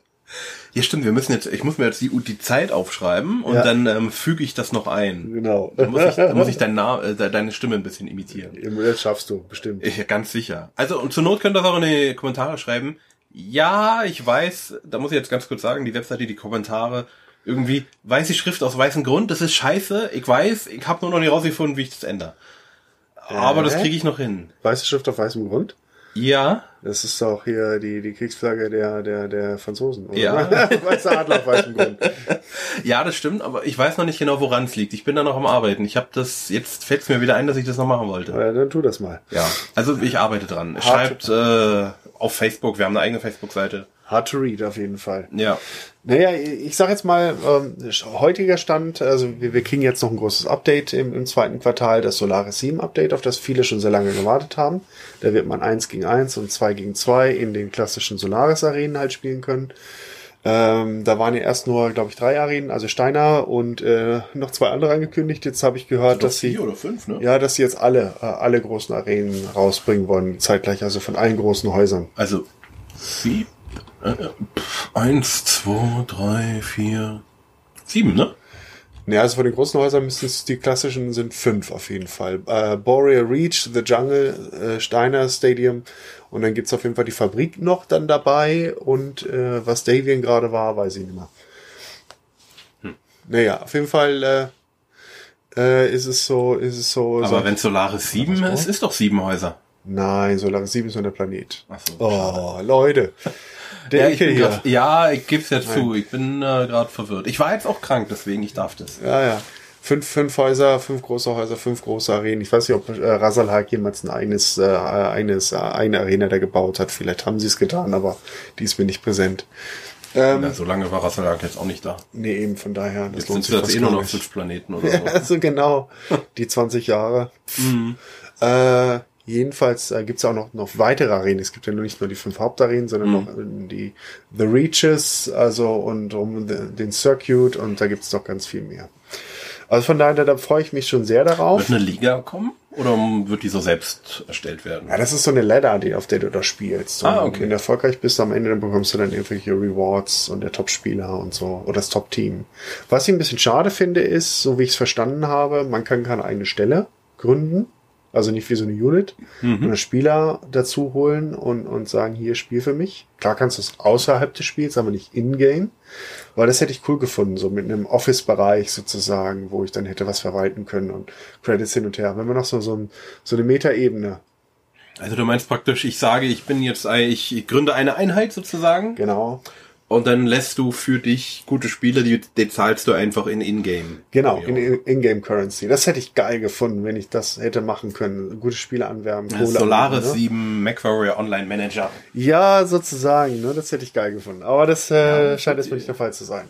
Ja, stimmt, wir müssen jetzt, ich muss mir jetzt die, die Zeit aufschreiben und ja. dann ähm, füge ich das noch ein. Genau. Da muss ich, da muss ich dein Na äh, deine Stimme ein bisschen imitieren. Das schaffst du, bestimmt. Ja, ganz sicher. Also, und zur Not könnt ihr das auch in die Kommentare schreiben. Ja, ich weiß, da muss ich jetzt ganz kurz sagen, die Webseite, die Kommentare, irgendwie weiße Schrift aus weißem Grund, das ist scheiße, ich weiß, ich habe nur noch nicht rausgefunden, wie ich das ändere. Aber äh? das kriege ich noch hin. Weiße Schrift auf weißem Grund? Ja. Das ist doch hier die, die Kriegsflagge der, der, der Franzosen, oder? Ja. Weißer Adler auf weißem Grund. Ja, das stimmt, aber ich weiß noch nicht genau, woran es liegt. Ich bin da noch am Arbeiten. Ich habe das, jetzt fällt es mir wieder ein, dass ich das noch machen wollte. Ja, dann tu das mal. Ja, also ich arbeite dran. Schreibt äh, auf Facebook, wir haben eine eigene Facebook-Seite. Hard to read auf jeden Fall. Ja. Naja, ich sag jetzt mal, ähm, heutiger Stand, also wir, wir kriegen jetzt noch ein großes Update im, im zweiten Quartal, das Solaris 7 Update, auf das viele schon sehr lange gewartet haben. Da wird man 1 gegen 1 und 2 gegen 2 in den klassischen Solaris Arenen halt spielen können. Ähm, da waren ja erst nur, glaube ich, drei Arenen, also Steiner und äh, noch zwei andere angekündigt. Jetzt habe ich gehört, dass sie vier oder fünf, ne? ja, dass sie jetzt alle äh, alle großen Arenen rausbringen wollen, zeitgleich, also von allen großen Häusern. Also pff, eins, zwei, drei, vier, sieben, ne? Ja, also von den großen Häusern müssen es die klassischen sind fünf auf jeden Fall. Äh, Boreal Reach, The Jungle, äh, Steiner Stadium und dann gibt's auf jeden Fall die Fabrik noch dann dabei und äh, was Davian gerade war, weiß ich nicht mehr. Hm. Naja, auf jeden Fall äh, äh, ist es so, ist es so. Aber so, wenn Solaris sieben ist, ist doch sieben Häuser. Nein, Solaris 7 ist nur der Planet. Ach so, oh, Leute. Der Ja, ich Ecke bin grad, ja, ich geb's ja zu. Ich bin äh, gerade verwirrt. Ich war jetzt auch krank, deswegen ich darf das. Ja, ja. Fünf, fünf Häuser, fünf große Häuser, fünf große Arenen. Ich weiß nicht, ob äh, Rasalhag jemals ein eigenes, äh, eines, äh, eine Arena da gebaut hat. Vielleicht haben sie es getan, aber die ist mir nicht präsent. Ähm, Ja, so lange war Rasselag jetzt auch nicht da. nee, eben von daher, das Jetzt lohnt sind sich es fast eh nur noch fünf Planeten oder Ja, so. also genau, die 20 Jahre. Mhm. Äh, jedenfalls äh, gibt's auch noch, noch weitere Arenen. Es gibt ja nur nicht nur die fünf Hauptarenen, sondern Mhm. noch die The Reaches, also und um den Circuit und da gibt's noch ganz viel mehr. Also von daher, da freue ich mich schon sehr darauf. Wird eine Liga kommen oder wird die so selbst erstellt werden? Ja, das ist so eine Ladder, die, auf der du da spielst. Und Ah, okay. Wenn du erfolgreich bist, am Ende dann bekommst du dann irgendwelche Rewards und der Top-Spieler und so oder das Top-Team. Was ich ein bisschen schade finde, ist, so wie ich es verstanden habe, man kann keine eigene Stelle gründen. Also nicht wie so eine Unit. Und einen Spieler dazu holen und, und sagen, hier, spiel für mich. Klar kannst du es außerhalb des Spiels, aber nicht in-game. Weil das hätte ich cool gefunden, so mit einem Office-Bereich sozusagen, wo ich dann hätte was verwalten können und Credits hin und her. Wenn man noch so, so, so eine Metaebene Also du meinst praktisch, ich sage, ich bin jetzt, ich gründe eine Einheit sozusagen Genau. Und dann lässt du für dich gute Spiele, die, die zahlst du einfach in Ingame. Genau, Ja. in in- In-Game Currency. Das hätte ich geil gefunden, wenn ich das hätte machen können. Gute Spiele anwerben, Kohle Solaris anwerben, ne? 7 MacWarrior Online Manager. Ja, sozusagen, ne? Das hätte ich geil gefunden. Aber das äh, scheint erstmal nicht der Fall zu sein.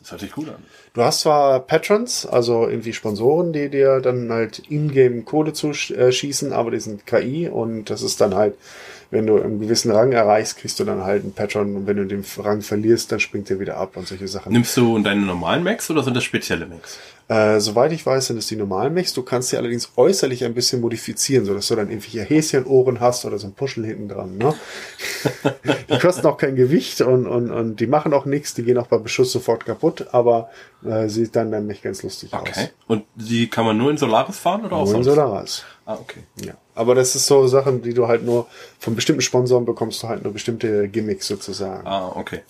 Das hört sich gut an. Du hast zwar Patrons, also irgendwie Sponsoren, die dir dann halt in-game Kohle zuschießen, aber die sind KI und das ist dann halt, wenn du einen gewissen Rang erreichst, kriegst du dann halt einen Patron und wenn du den Rang verlierst, dann springt der wieder ab und solche Sachen. Nimmst du deine normalen Macs oder sind das spezielle Macs? Äh, soweit ich weiß, sind es die normalen Mechs. Du kannst sie allerdings äußerlich ein bisschen modifizieren, so dass du dann irgendwelche Häschenohren hast oder so ein Puschel hinten dran. Ne? die kosten auch kein Gewicht und, und, und die machen auch nichts. Die gehen auch bei Beschuss sofort kaputt, aber äh, sieht dann dann Mech ganz lustig aus. Okay. Und die kann man nur in Solaris fahren oder auch Nur in sonst? Solaris. Ah, okay. Ja. Aber das ist so Sachen, die du halt nur von bestimmten Sponsoren bekommst, du halt nur bestimmte Gimmicks sozusagen. Ah, okay.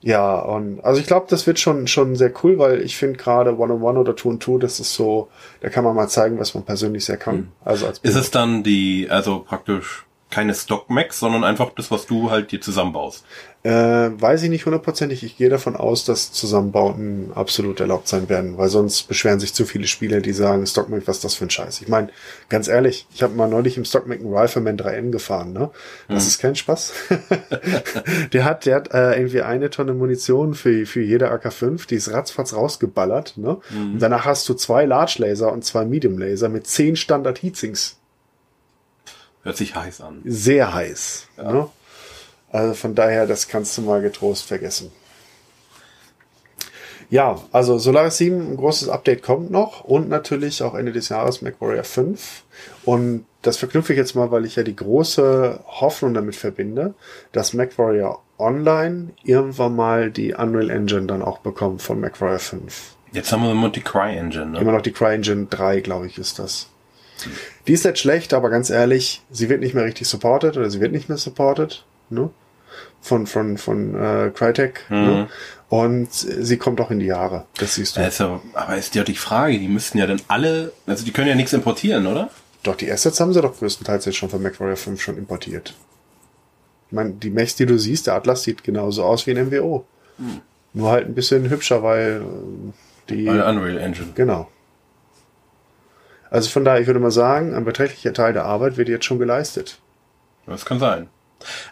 Ja, und also ich glaube, das wird schon schon sehr cool, weil ich finde gerade One-on-One oder Two-on-Two, das ist so, da kann man mal zeigen, was man persönlich sehr kann. Also als Ist es dann die, also praktisch keine Stock-Macs, sondern einfach das, was du halt dir zusammenbaust? äh, weiß ich nicht hundertprozentig. Ich gehe davon aus, dass Zusammenbauten absolut erlaubt sein werden, weil sonst beschweren sich zu viele Spieler, die sagen, Stockmac, was ist das für ein Scheiß? Ich meine, ganz ehrlich, ich habe mal neulich im Stockmac einen Rifleman 3N gefahren, ne? Das ist kein Spaß. der hat, der hat äh, irgendwie eine Tonne Munition für, für jede AK-5, die ist ratzfatz rausgeballert, ne? Und danach hast du zwei Large Laser und zwei Medium Laser mit zehn Standard Heatsinks. Hört sich heiß an. Sehr heiß. Ne? Also von daher, das kannst du mal getrost vergessen. Ja, also Solaris 7, ein großes Update kommt noch und natürlich auch Ende des Jahres MacWarrior 5. Und das verknüpfe ich jetzt mal, weil ich ja die große Hoffnung damit verbinde, dass MacWarrior Online irgendwann mal die Unreal Engine dann auch bekommt von MacWarrior 5. Jetzt haben wir immer die Cry-Engine, ne? Immer noch die CryEngine 3, glaube ich, ist das. Die ist nicht schlecht, aber ganz ehrlich, sie wird nicht mehr richtig supported oder sie wird nicht mehr supported, ne? Von, von, von äh, Crytek. Ne? Und sie kommt auch in die Jahre. Das siehst du. Also, aber ist ja die Frage, die müssten ja dann alle, also die können ja nichts importieren, oder? Doch, die Assets haben sie doch größtenteils jetzt schon von MacWarrior 5 schon importiert. Ich meine, die Mechs, die du siehst, der Atlas sieht genauso aus wie ein MWO. Nur halt ein bisschen hübscher, weil äh, die. Bei der Unreal Engine. Genau. Also von daher, ich würde mal sagen, ein beträchtlicher Teil der Arbeit wird jetzt schon geleistet. Das kann sein.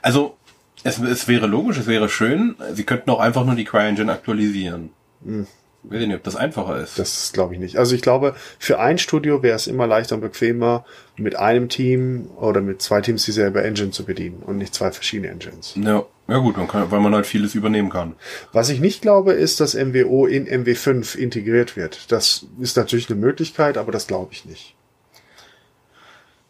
Also, es, es wäre logisch, es wäre schön, sie könnten auch einfach nur die CryEngine aktualisieren. Hm. Ich weiß nicht, ob das einfacher ist. Das glaube ich nicht. Also ich glaube, für ein Studio wäre es immer leichter und bequemer, mit einem Team oder mit zwei Teams dieselbe Engine zu bedienen und nicht zwei verschiedene Engines. ja. Ja gut, man kann, weil man halt vieles übernehmen kann. Was ich nicht glaube, ist, dass MWO in MW5 integriert wird. Das ist natürlich eine Möglichkeit, aber das glaube ich nicht.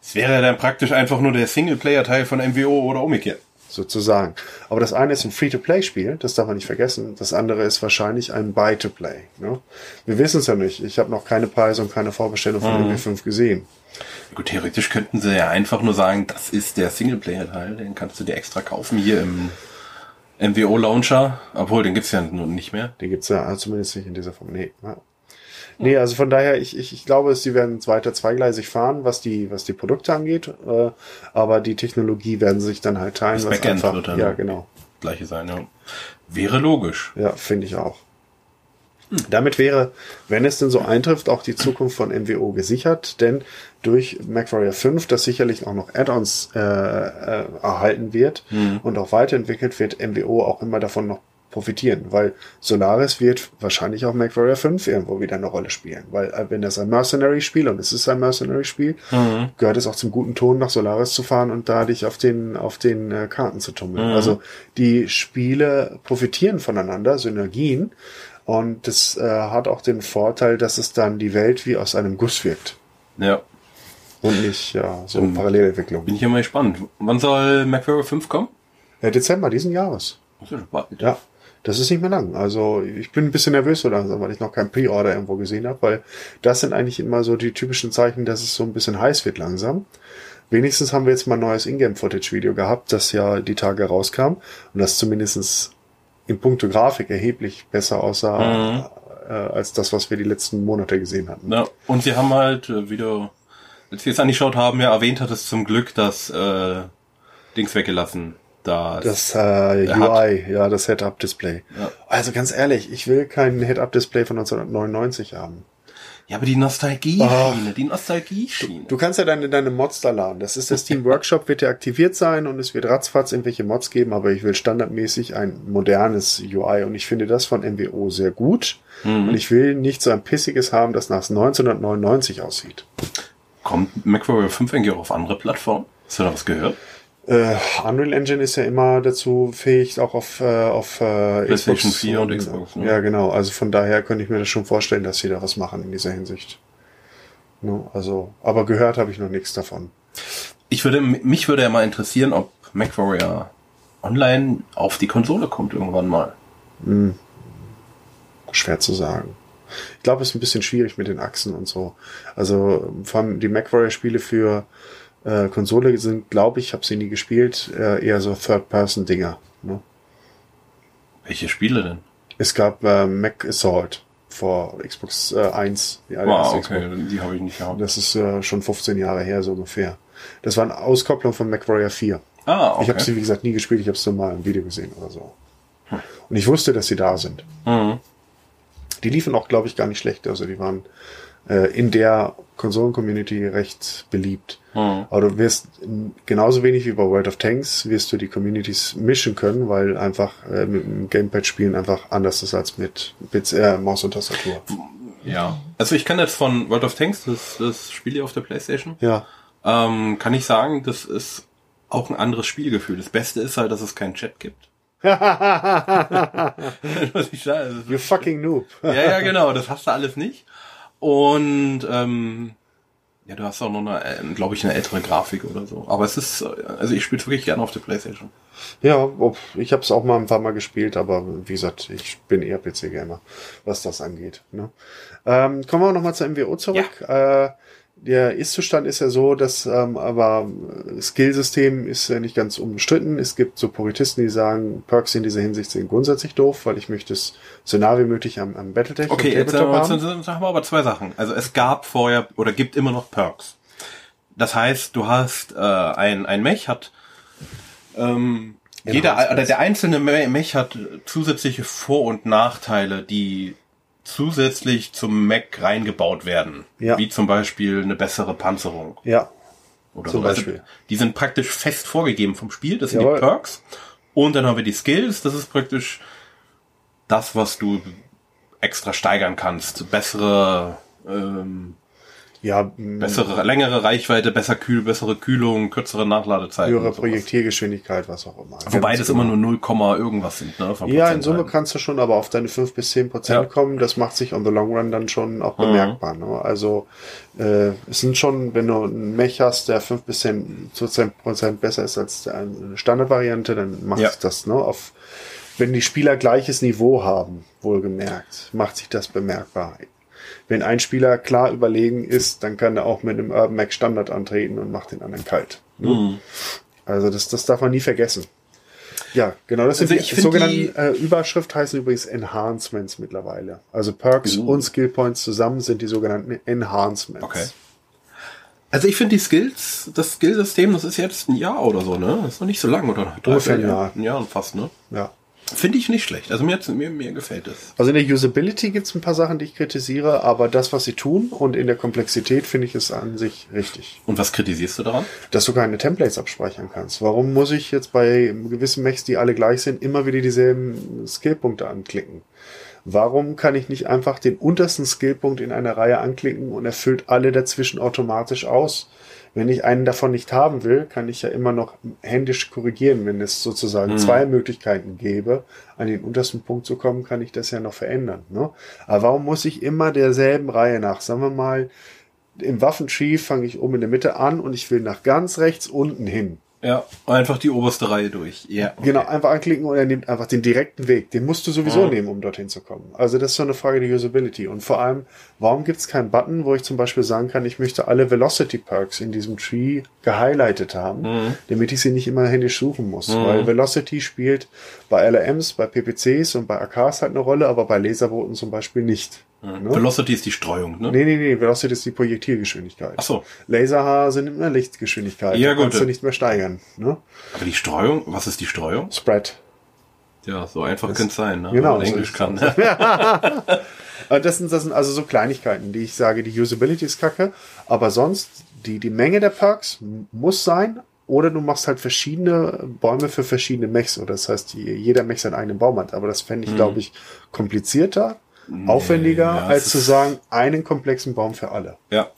Es wäre dann praktisch einfach nur der Singleplayer-Teil von MWO oder umgekehrt. Sozusagen. Aber das eine ist ein Free-to-Play-Spiel, das darf man nicht vergessen. Das andere ist wahrscheinlich ein Buy-to-Play. Ne? Wir wissen es ja nicht. Ich habe noch keine Preise und keine Vorbestellung von mhm. MW5 gesehen. Gut, theoretisch könnten sie ja einfach nur sagen, das ist der Singleplayer-Teil, den kannst du dir extra kaufen hier im MWO-Launcher. Obwohl, den gibt's ja nun nicht mehr. Den gibt's ja zumindest nicht in dieser Form. Nee. Ja. Nee, also von daher, ich, ich, ich glaube, sie werden weiter zweigleisig fahren, was die, was die Produkte angeht, äh, aber die Technologie werden sich dann halt teilen. Das was Backend einfach, wird dann ja, genau. gleiche sein, ja. Wäre logisch. Ja, finde ich auch. Hm. Damit wäre, wenn es denn so eintrifft, auch die Zukunft von MWO gesichert, denn durch MacWarrior 5, das sicherlich auch noch Add-ons äh, äh, erhalten wird hm. und auch weiterentwickelt wird, MWO auch immer davon noch profitieren, weil Solaris wird wahrscheinlich auch MacWarrior 5 irgendwo wieder eine Rolle spielen, weil äh, wenn das ein Mercenary-Spiel und es ist ein Mercenary-Spiel, mhm. gehört es auch zum guten Ton nach Solaris zu fahren und da dich auf den auf den äh, Karten zu tummeln. Mhm. Also die Spiele profitieren voneinander, Synergien und das äh, hat auch den Vorteil, dass es dann die Welt wie aus einem Guss wirkt. Ja. Und nicht ja, so eine Parallelentwicklung. Bin ich ja mal gespannt. Wann soll MacWarrior 5 kommen? Ja, Dezember diesen Jahres. Ja. Das ist nicht mehr lang. Also ich bin ein bisschen nervös so langsam, weil ich noch kein Pre-Order irgendwo gesehen habe, weil das sind eigentlich immer so die typischen Zeichen, dass es so ein bisschen heiß wird langsam. Wenigstens haben wir jetzt mal ein neues Ingame-Footage-Video gehabt, das ja die Tage rauskam und das zumindestens in puncto Grafik erheblich besser aussah mhm. äh, als das, was wir die letzten Monate gesehen hatten. Ja, und sie haben halt, äh, wie du, als wir es angeschaut haben, ja erwähnt hat es zum Glück das äh, Dings weggelassen das, das äh, UI, hat. ja, das Head-Up-Display. Ja. Also ganz ehrlich, ich will kein Head-Up-Display von 1999 haben. Ja, aber die Nostalgie-Schiene, die Nostalgie-Schiene. Du, du, kannst ja deine, deine Mods da laden. Das ist der Steam Workshop, wird ja aktiviert sein und es wird ratzfatz irgendwelche Mods geben, aber ich will standardmäßig ein modernes UI und ich finde das von MWO sehr gut. Mhm. Und ich will nicht so ein pissiges haben, das nach 1999 aussieht. Kommt MacWarrior 5 eigentlich auch auf andere Plattformen? Hast du da was gehört? Äh, Unreal Engine ist ja immer dazu fähig, auch auf, äh, auf äh, PlayStation Xbox 4 und, Xbox. Ne? Ja, genau. Also von daher könnte ich mir das schon vorstellen, dass sie da was machen in dieser Hinsicht. Ne? Also, aber gehört habe ich noch nichts davon. Ich würde, mich würde ja mal interessieren, ob MacWarrior Online auf die Konsole kommt irgendwann mal. Hm. Schwer zu sagen. Ich glaube, es ist ein bisschen schwierig mit den Achsen und so. Also vor allem die MacWarrior-Spiele für äh, Konsole sind, glaube ich, habe sie nie gespielt, äh, eher so Third-Person-Dinger. Ne? Welche Spiele denn? Es gab äh, Mac Assault vor Xbox äh, 1. Die wow, okay, die habe ich nicht gehabt. Das ist äh, schon 15 Jahre her, so ungefähr. Das war eine Auskopplung von MacWarrior 4. Ah, okay. Ich habe sie, wie gesagt, nie gespielt, ich habe es nur mal im Video gesehen oder so. Hm. Und ich wusste, dass sie da sind. Mhm. Die liefen auch, glaube ich, gar nicht schlecht. Also die waren äh, in der Konsolen-Community recht beliebt. Mhm. Aber du wirst genauso wenig wie bei World of Tanks wirst du die Communities mischen können, weil einfach äh, mit dem Gamepad-Spielen einfach anders ist als mit Bits, äh, Maus und Tastatur. Ja. Also ich kann jetzt von World of Tanks, das, das Spiel hier auf der Playstation, ja. ähm, kann ich sagen, das ist auch ein anderes Spielgefühl. Das Beste ist halt, dass es keinen Chat gibt. you fucking noob. ja, ja, genau, das hast du alles nicht. Und ähm, ja, du hast auch noch eine, äh, glaube ich, eine ältere Grafik oder so. Aber es ist, also ich spiele wirklich gerne auf der Playstation. Ja, ich habe es auch mal ein paar Mal gespielt, aber wie gesagt, ich bin eher PC-Gamer, was das angeht. Ne? Ähm, kommen wir noch mal zur MWO zurück. Ja. Äh, der Ist-Zustand ist ja so, dass ähm, aber äh, Skillsystem ist ja nicht ganz umstritten. Es gibt so Puritisten, die sagen, Perks in dieser Hinsicht sind grundsätzlich doof, weil ich möchte es so nah wie möglich am, am Battletech Okay, jetzt sagen wir, sagen wir aber zwei Sachen. Also es gab vorher oder gibt immer noch Perks. Das heißt, du hast äh, ein, ein Mech hat ähm, jeder, oder der einzelne Mech hat zusätzliche Vor- und Nachteile, die zusätzlich zum Mac reingebaut werden. Ja. Wie zum Beispiel eine bessere Panzerung. Ja. Oder zum so. Beispiel. Also, die sind praktisch fest vorgegeben vom Spiel. Das sind Jawohl. die Perks. Und dann haben wir die Skills. Das ist praktisch das, was du extra steigern kannst. Bessere, ähm, Ja, bessere, längere Reichweite, besser kühl, bessere Kühlung, kürzere Nachladezeit. Höhere Projektilgeschwindigkeit, was auch immer. Wobei Ganz das genau. immer nur 0, irgendwas sind. Ne, ja, in Summe kannst du schon aber auf deine 5 bis 10 Prozent ja. kommen. Das macht sich on the long run dann schon auch mhm. bemerkbar. Mhm. Ne? Also äh, es sind schon, wenn du einen Mech hast, der 5 bis 10 Prozent besser ist als eine Standardvariante, dann macht ja. das ne, auf wenn die Spieler gleiches Niveau haben, wohlgemerkt, macht sich das bemerkbar. Wenn ein Spieler klar überlegen ist, dann kann er auch mit einem Urban Mac Standard antreten und macht den anderen kalt. Ne? Mhm. Also das, das darf man nie vergessen. Ja, genau, das sind also die sogenannten die, äh, Überschrift heißen übrigens Enhancements mittlerweile. Also Perks uh. und Skill Points zusammen sind die sogenannten Enhancements. Okay. Also ich finde die Skills, das Skillsystem, das ist jetzt ein Jahr oder so, ne? Das ist noch nicht so lang, oder? Ungefähr ein Jahr. Ein Jahr fast, ne? Ja. Finde ich nicht schlecht. Also mir, mir, mir gefällt es. Also in der Usability gibt es ein paar Sachen, die ich kritisiere, aber das, was sie tun und in der Komplexität finde ich es an sich richtig. Und was kritisierst du daran? Dass du keine Templates abspeichern kannst. Warum muss ich jetzt bei gewissen Mechs, die alle gleich sind, immer wieder dieselben Skillpunkte anklicken? Warum kann ich nicht einfach den untersten Skillpunkt in einer Reihe anklicken und erfüllt alle dazwischen automatisch aus? Wenn ich einen davon nicht haben will, kann ich ja immer noch händisch korrigieren. Wenn es sozusagen mhm. zwei Möglichkeiten gäbe, an den untersten Punkt zu kommen, kann ich das ja noch verändern. Ne? Aber warum muss ich immer derselben Reihe nach? Sagen wir mal, im Waffentree fange ich oben in der Mitte an und ich will nach ganz rechts unten hin. Ja, einfach die oberste Reihe durch. Ja. Okay. Genau, einfach anklicken und er nimmt einfach den direkten Weg. Den musst du sowieso mhm. nehmen, um dorthin zu kommen. Also das ist so eine Frage der Usability. Und vor allem, warum gibt es keinen Button, wo ich zum Beispiel sagen kann, ich möchte alle Velocity Perks in diesem Tree gehighlightet haben, mhm. damit ich sie nicht immer händisch suchen muss. Mhm. Weil Velocity spielt bei LRMs, bei PPCs und bei AKs halt eine Rolle, aber bei Laserbooten zum Beispiel nicht. Ne? Velocity ist die Streuung, ne? Nee, nee, nee, Velocity ist die Projektilgeschwindigkeit. Ach so. Laserhaar sind immer Lichtgeschwindigkeit. Ja, gut. kannst du nicht mehr steigern. Ne? Aber die Streuung, was ist die Streuung? Spread. Ja, so einfach könnte es sein, ne? Genau. Wenn man Englisch kann. das, sind, das sind also so Kleinigkeiten, die ich sage, die Usability ist kacke, aber sonst, die, die Menge der Perks muss sein, oder du machst halt verschiedene Bäume für verschiedene Mechs. Oder das heißt, jeder Mech seinen eigenen Baum hat. Aber das fände ich, hm. glaube ich, komplizierter nee, aufwendiger, als zu sagen, einen komplexen Baum für alle. Ja.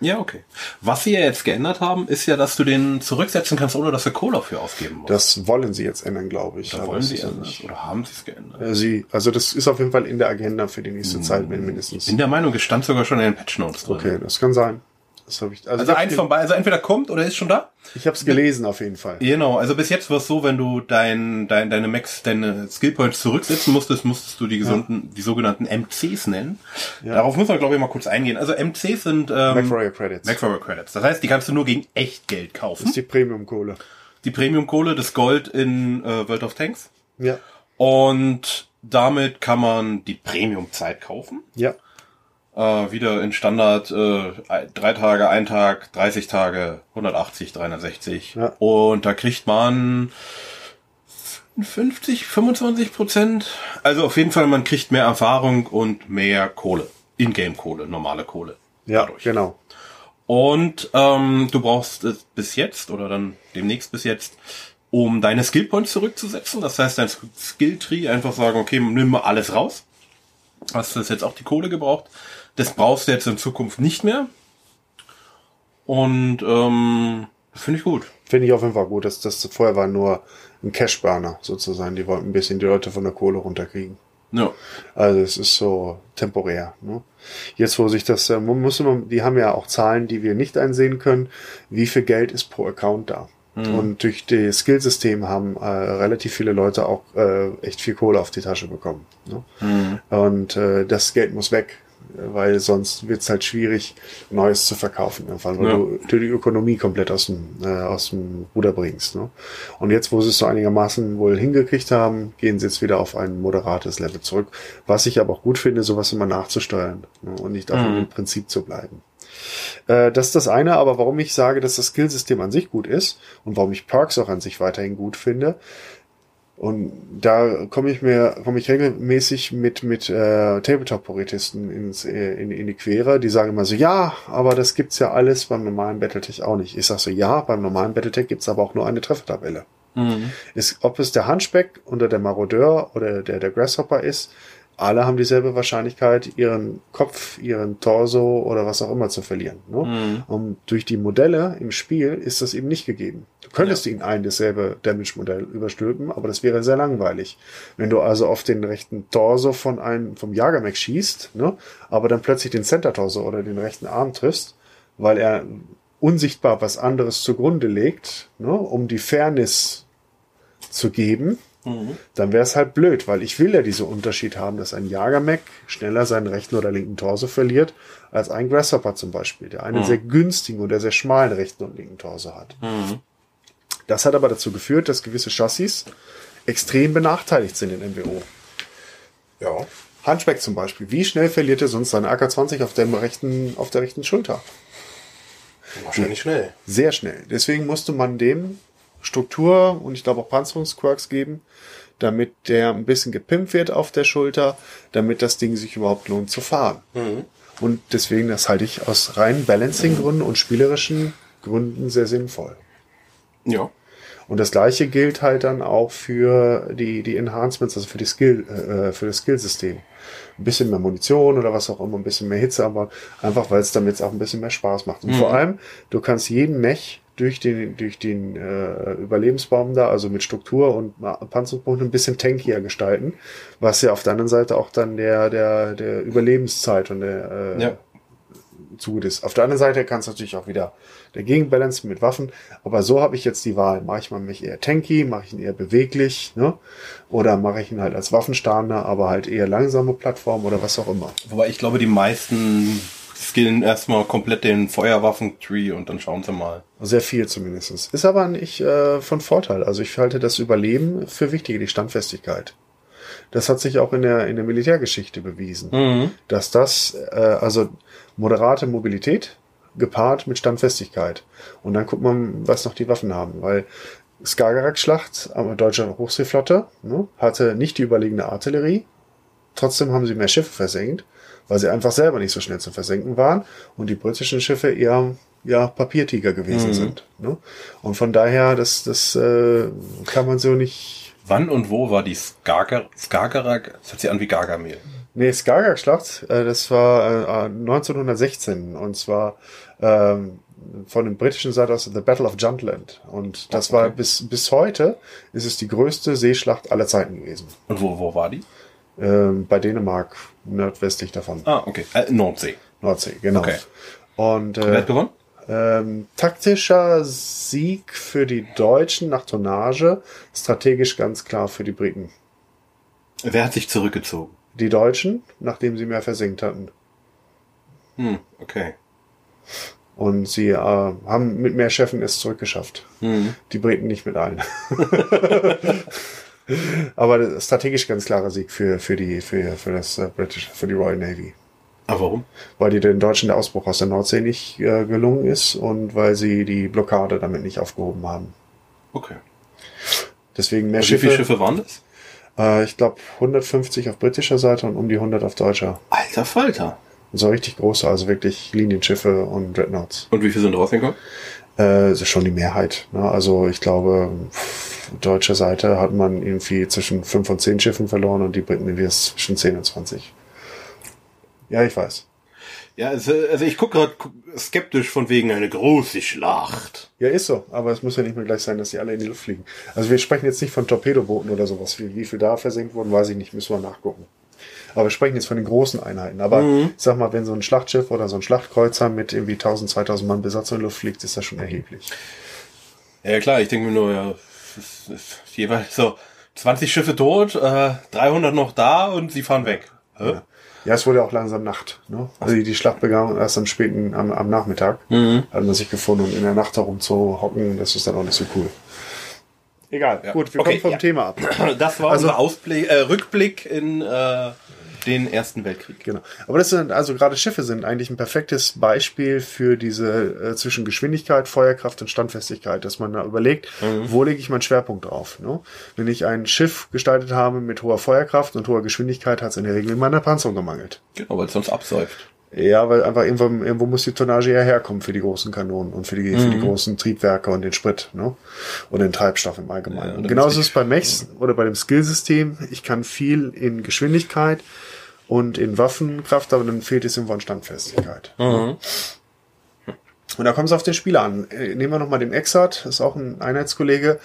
Ja, okay. Was sie ja jetzt geändert haben, ist ja, dass du den zurücksetzen kannst, ohne dass du Kohle dafür ausgeben musst. Das wollen sie jetzt ändern, glaube ich. Da wollen sie ändern. Oder haben sie es geändert? Äh, sie, also das ist auf jeden Fall in der Agenda für die nächste hm. Zeit mindestens. Ich bin der Meinung, es stand sogar schon in den Patch Notes drin. Okay, das kann sein. Das hab ich, also, also eins von beiden, also entweder kommt oder ist schon da. Ich habe es gelesen auf jeden Fall. Genau, also bis jetzt war es so, wenn du dein, dein, deine Max, deine Skillpoints zurücksetzen musstest, musstest du die gesunden, ja. die sogenannten MCs nennen. Ja. Darauf muss man glaube ich mal kurz eingehen. Also MCs sind ähm, MacWarrior Credits. MacWarrior Credits. Das heißt, die kannst du nur gegen Echtgeld kaufen. Das ist die Premium Kohle. Die Premium Kohle, das Gold in äh, World of Tanks. Ja. Und damit kann man die Premium Zeit kaufen. Ja äh, wieder in Standard äh, drei Tage, ein Tag, 30 Tage, 180, 360. Ja. Und da kriegt man 50, 25 Prozent. Also auf jeden Fall, man kriegt mehr Erfahrung und mehr Kohle. Ingame-Kohle, normale Kohle. Ja, dadurch. genau. Und ähm, du brauchst es bis jetzt oder dann demnächst bis jetzt, um deine Skillpoints zurückzusetzen. Das heißt, dein Skilltree einfach sagen, okay, nimm mal alles raus. Hast du jetzt auch die Kohle gebraucht? Das brauchst du jetzt in Zukunft nicht mehr. Und ähm, finde ich gut. Finde ich auf jeden Fall gut. Das, das vorher war nur ein Cash-Burner sozusagen. Die wollten ein bisschen die Leute von der Kohle runterkriegen. Ja. Also es ist so temporär. Ne? Jetzt, wo sich das, äh, muss man, die haben ja auch Zahlen, die wir nicht einsehen können. Wie viel Geld ist pro Account da? Mhm. Und durch das Skillsystem haben äh, relativ viele Leute auch äh, echt viel Kohle auf die Tasche bekommen. Ne? Mhm. Und äh, das Geld muss weg weil sonst wird es halt schwierig, Neues zu verkaufen, weil ja. du, du, die Ökonomie komplett aus dem, äh, aus dem Ruder bringst. Ne? Und jetzt, wo sie es so einigermaßen wohl hingekriegt haben, gehen sie jetzt wieder auf ein moderates Level zurück, was ich aber auch gut finde, sowas immer nachzusteuern ne? und nicht auf mhm. dem Prinzip zu bleiben. Äh, das ist das eine, aber warum ich sage, dass das Skillsystem an sich gut ist und warum ich Perks auch an sich weiterhin gut finde, und da komme ich mir, komme ich regelmäßig mit mit äh, Tabletop-Puritisten ins äh, in, in die Quere. Die sagen immer so, ja, aber das gibt's ja alles beim normalen Battletech auch nicht. Ich sag so, ja, beim normalen Battletech gibt's aber auch nur eine Treffertabelle. Mhm. Ist, ob es der Hunchback oder der Marodeur oder der der Grasshopper ist, alle haben dieselbe Wahrscheinlichkeit, ihren Kopf, ihren Torso oder was auch immer zu verlieren. Ne? Mhm. Und durch die Modelle im Spiel ist das eben nicht gegeben. Du könntest ihnen ein dasselbe Damage-Modell überstülpen, aber das wäre sehr langweilig. Wenn du also auf den rechten Torso von einem, vom Jagermech schießt, ne, aber dann plötzlich den Center-Torso oder den rechten Arm triffst, weil er unsichtbar was anderes zugrunde legt, ne, um die Fairness zu geben, dann wäre es halt blöd, weil ich will ja diesen Unterschied haben, dass ein Jagermech schneller seinen rechten oder linken Torso verliert, als ein Grasshopper zum Beispiel, der einen sehr günstigen oder sehr schmalen rechten und linken Torso hat. Das hat aber dazu geführt, dass gewisse Chassis extrem benachteiligt sind in MWO. Ja. Hunchback zum Beispiel. Wie schnell verliert er sonst seine AK-20 auf, dem rechten, auf der rechten Schulter? Wahrscheinlich schnell. Sehr schnell. Deswegen musste man dem Struktur und ich glaube auch Panzerungsquirks geben, damit der ein bisschen gepimpt wird auf der Schulter, damit das Ding sich überhaupt lohnt zu fahren. Und deswegen, das halte ich aus rein Balancing-Gründen und spielerischen Gründen sehr sinnvoll. Ja. Und das gleiche gilt halt dann auch für die, die Enhancements, also für die Skill, äh, für das Skillsystem. Ein bisschen mehr Munition oder was auch immer, ein bisschen mehr Hitze, aber einfach, weil es damit auch ein bisschen mehr Spaß macht. Und vor allem, du kannst jeden Mech durch den, durch den äh, Überlebensbaum da, also mit Struktur und Panzerungspunkten ein bisschen tankier gestalten, was ja auf der anderen Seite auch dann der, der, der Überlebenszeit und der äh, Ja. zugut ist. Auf der anderen Seite kannst du natürlich auch wieder dagegen balancen mit Waffen, aber so habe ich jetzt die Wahl. Mache ich mal mich eher tanky, mache ich ihn eher beweglich, ne? Oder mache ich ihn halt als Waffenstarner, aber halt eher langsame Plattform oder was auch immer. Wobei ich glaube, die meisten skillen erstmal komplett den Feuerwaffen-Tree und dann schauen sie mal. Sehr viel zumindest. Ist aber nicht äh, von Vorteil. Also ich halte das Überleben für wichtiger, die Standfestigkeit. Das hat sich auch in der, in der Militärgeschichte bewiesen, dass das, äh, also moderate Mobilität gepaart mit Standfestigkeit. Und dann guckt man, was noch die Waffen haben, weil Skagerrak-Schlacht am deutscher Hochseeflotte ne, hatte nicht die überlegene Artillerie. Trotzdem haben sie mehr Schiffe versenkt, weil sie einfach selber nicht so schnell zu versenken waren und die britischen Schiffe eher ja, Papiertiger gewesen sind. Ne? Und von daher, das, das äh, kann man so nicht. Wann und wo war die Skager Skagerrak? Das hört sich an wie Gargamel. Nee, Skagerrak-Schlacht, äh, das war äh, 1916 und zwar ähm, von dem britischen Seite aus The Battle of Juntland. Und das war bis, bis heute ist es die größte Seeschlacht aller Zeiten gewesen. Und wo, wo war die? Ähm, bei Dänemark, nordwestlich davon. Ah, okay. Äh, Nordsee. Nordsee, genau. Okay. Und Wer äh, hat gewonnen? ähm, taktischer Sieg für die Deutschen nach Tonnage, strategisch ganz klar für die Briten. Wer hat sich zurückgezogen? Die Deutschen, nachdem sie mehr versenkt hatten. Hm, okay. Und sie äh, haben mit mehr Chefen es zurückgeschafft. Die Briten nicht mit allen. Aber strategisch ganz klarer Sieg für, für die, für, für das äh, British, für die Royal Navy. Aber warum? Weil die den Deutschen der Ausbruch aus der Nordsee nicht äh, gelungen ist und weil sie die Blockade damit nicht aufgehoben haben. Okay. Deswegen mehr Und wie Schiffe. viele Schiffe waren das? Äh, ich glaube 150 auf britischer Seite und um die 100 auf deutscher. Alter Falter. Und so richtig große, also wirklich Linienschiffe und Dreadnoughts. Und wie viele sind rausgekommen? Äh, ist schon die Mehrheit. Ne? Also ich glaube, deutsche Seite hat man irgendwie zwischen 5 und 10 Schiffen verloren und die Briten irgendwie zwischen 10 und 20. Ja, ich weiß. Ja, also, also ich gucke gerade skeptisch von wegen eine große Schlacht. Ja, ist so. Aber es muss ja nicht mehr gleich sein, dass die alle in die Luft fliegen. Also wir sprechen jetzt nicht von Torpedobooten oder sowas. Wie, wie viel da versenkt wurden, weiß ich nicht. Müssen wir nachgucken. Aber wir sprechen jetzt von den großen Einheiten. Aber ich sag mal, wenn so ein Schlachtschiff oder so ein Schlachtkreuzer mit irgendwie 1000, 2000 Mann Besatzung in Luft fliegt, ist das schon erheblich. Ja klar, ich denke mir nur, ja, ist jeweils so 20 Schiffe tot, äh, 300 noch da und sie fahren weg. Ja. Ja, es wurde auch langsam Nacht. Ne? Also die, die Schlacht begann erst am späten, am, am Nachmittag. Hat man sich gefunden und in der Nacht herum zu hocken, das ist dann auch nicht so cool. Egal, Ja. gut, wir Okay, kommen vom ja. Thema ab. Das war Also- unser Ausblick, äh, Rückblick in äh, den Ersten Weltkrieg. Genau. Aber das sind, also gerade Schiffe sind eigentlich ein perfektes Beispiel für diese äh, zwischen Geschwindigkeit, Feuerkraft und Standfestigkeit, dass man da überlegt, wo lege ich meinen Schwerpunkt drauf. Ne? Wenn ich ein Schiff gestaltet habe mit hoher Feuerkraft und hoher Geschwindigkeit, hat es in der Regel in meiner Panzerung gemangelt. Genau, weil es sonst absäuft. Ja, weil einfach irgendwo, irgendwo muss die Tonnage ja herkommen für die großen Kanonen und für die, für die großen Triebwerke und den Sprit, ne? Und den Treibstoff im Allgemeinen. Ja, und genauso ist es bei Mechs oder bei dem Skillsystem. Ich kann viel in Geschwindigkeit und in Waffenkraft, aber dann fehlt es irgendwo an Standfestigkeit. Mhm. Und da kommt es auf den Spieler an. Äh, Nehmen wir nochmal den Exat, ist auch ein Einheitskollege.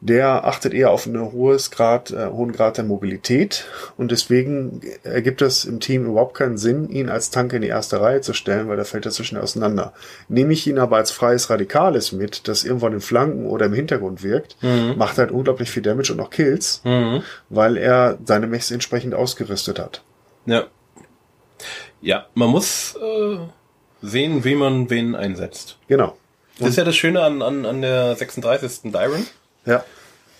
Der achtet eher auf einen hohes Grad, äh, hohen Grad der Mobilität und deswegen ergibt es im Team überhaupt keinen Sinn, ihn als Tank in die erste Reihe zu stellen, weil da fällt er schnell auseinander. Nehme ich ihn aber als freies Radikales mit, das irgendwo an den Flanken oder im Hintergrund wirkt, macht halt unglaublich viel Damage und auch Kills, weil er seine Mechs entsprechend ausgerüstet hat. Ja. Ja, man muss äh, sehen, wie man wen einsetzt. Genau. Das ist ja das Schöne an, an, an der 36. Dyron, Ja.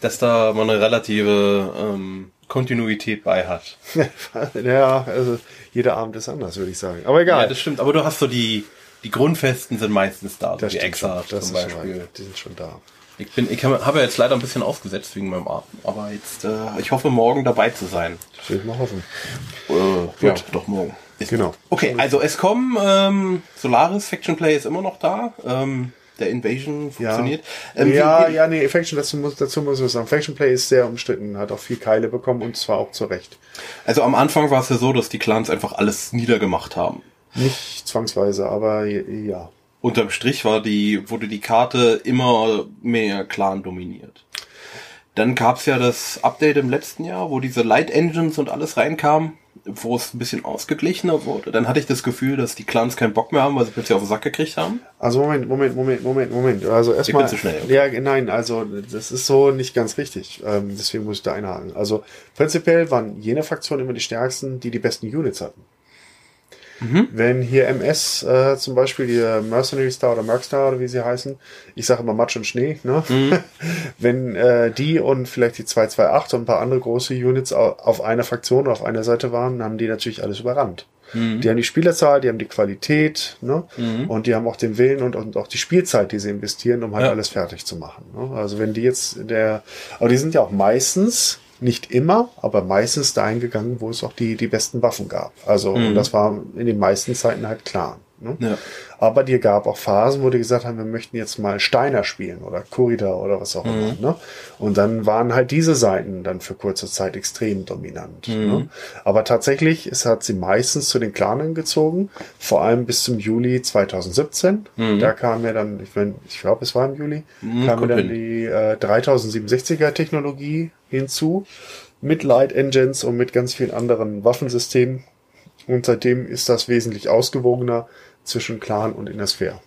dass da man eine relative ähm, Kontinuität bei hat. ja, also jeder Abend ist anders, würde ich sagen. Aber egal. Ja, das stimmt. Aber du hast so die, die Grundfesten sind meistens da, Das die stimmt Exar schon. Das zum schon Beispiel. wahr. Die sind schon da. Ich bin, ich habe ja jetzt leider ein bisschen ausgesetzt wegen meinem Arm, aber jetzt, äh, ich hoffe morgen dabei zu sein. Das will ich mal hoffen. Äh, ja, doch morgen. Ist Genau. Okay, also es kommen ähm, Solaris Faction Play ist immer noch da. Ähm, der Invasion funktioniert. Ähm, ja, wie- ja, nee, Faction, dazu muss, dazu muss ich sagen. Faction Play ist sehr umstritten, hat auch viel Keile bekommen und zwar auch zu Recht. Also am Anfang war es ja so, dass die Clans einfach alles niedergemacht haben. Nicht zwangsweise, aber ja. Unterm Strich war die, wurde die Karte immer mehr Clan dominiert. Dann gab's ja das Update im letzten Jahr, wo diese Light Engines und alles reinkam, wo es ein bisschen ausgeglichener wurde. Dann hatte ich das Gefühl, dass die Clans keinen Bock mehr haben, weil sie plötzlich auf den Sack gekriegt haben. Also Moment, Moment, Moment, Moment, Moment. Also erstmal. bin zu schnell, okay. Ja, nein, also das ist so nicht ganz richtig. Ähm, deswegen muss ich da einhaken. Also prinzipiell waren jene Fraktionen immer die stärksten, die die besten Units hatten. Mhm. Wenn hier MS äh, zum Beispiel, die Mercenary Star oder Merc Star oder wie sie heißen, ich sage immer Matsch und Schnee, ne? Mhm. Wenn äh, die und vielleicht die 228 und ein paar andere große Units au- auf einer Fraktion oder auf einer Seite waren, haben die natürlich alles überrannt. Mhm. Die haben die Spielerzahl, die haben die Qualität, ne? Und die haben auch den Willen und, und auch die Spielzeit, die sie investieren, um halt Ja. alles fertig zu machen. Ne? Also wenn die jetzt der, aber die sind ja auch meistens, nicht immer, aber meistens dahin gegangen, wo es auch die, die besten Waffen gab. Also, und das war in den meisten Zeiten halt klar. Ne? Ja. Aber dir gab auch Phasen, wo die gesagt haben, wir möchten jetzt mal Steiner spielen oder Corridor oder was auch immer. Ne? Und dann waren halt diese Seiten dann für kurze Zeit extrem dominant. Ne? Aber tatsächlich, es hat sie meistens zu den Clanen gezogen, vor allem bis zum Juli 2017. Da kam ja dann, ich, mein, ich glaube, es war im Juli, kam ja kommt dann hin. die äh, 3067er Technologie hinzu mit Light Engines und mit ganz vielen anderen Waffensystemen. Und seitdem ist das wesentlich ausgewogener zwischen Clan und Innersphäre.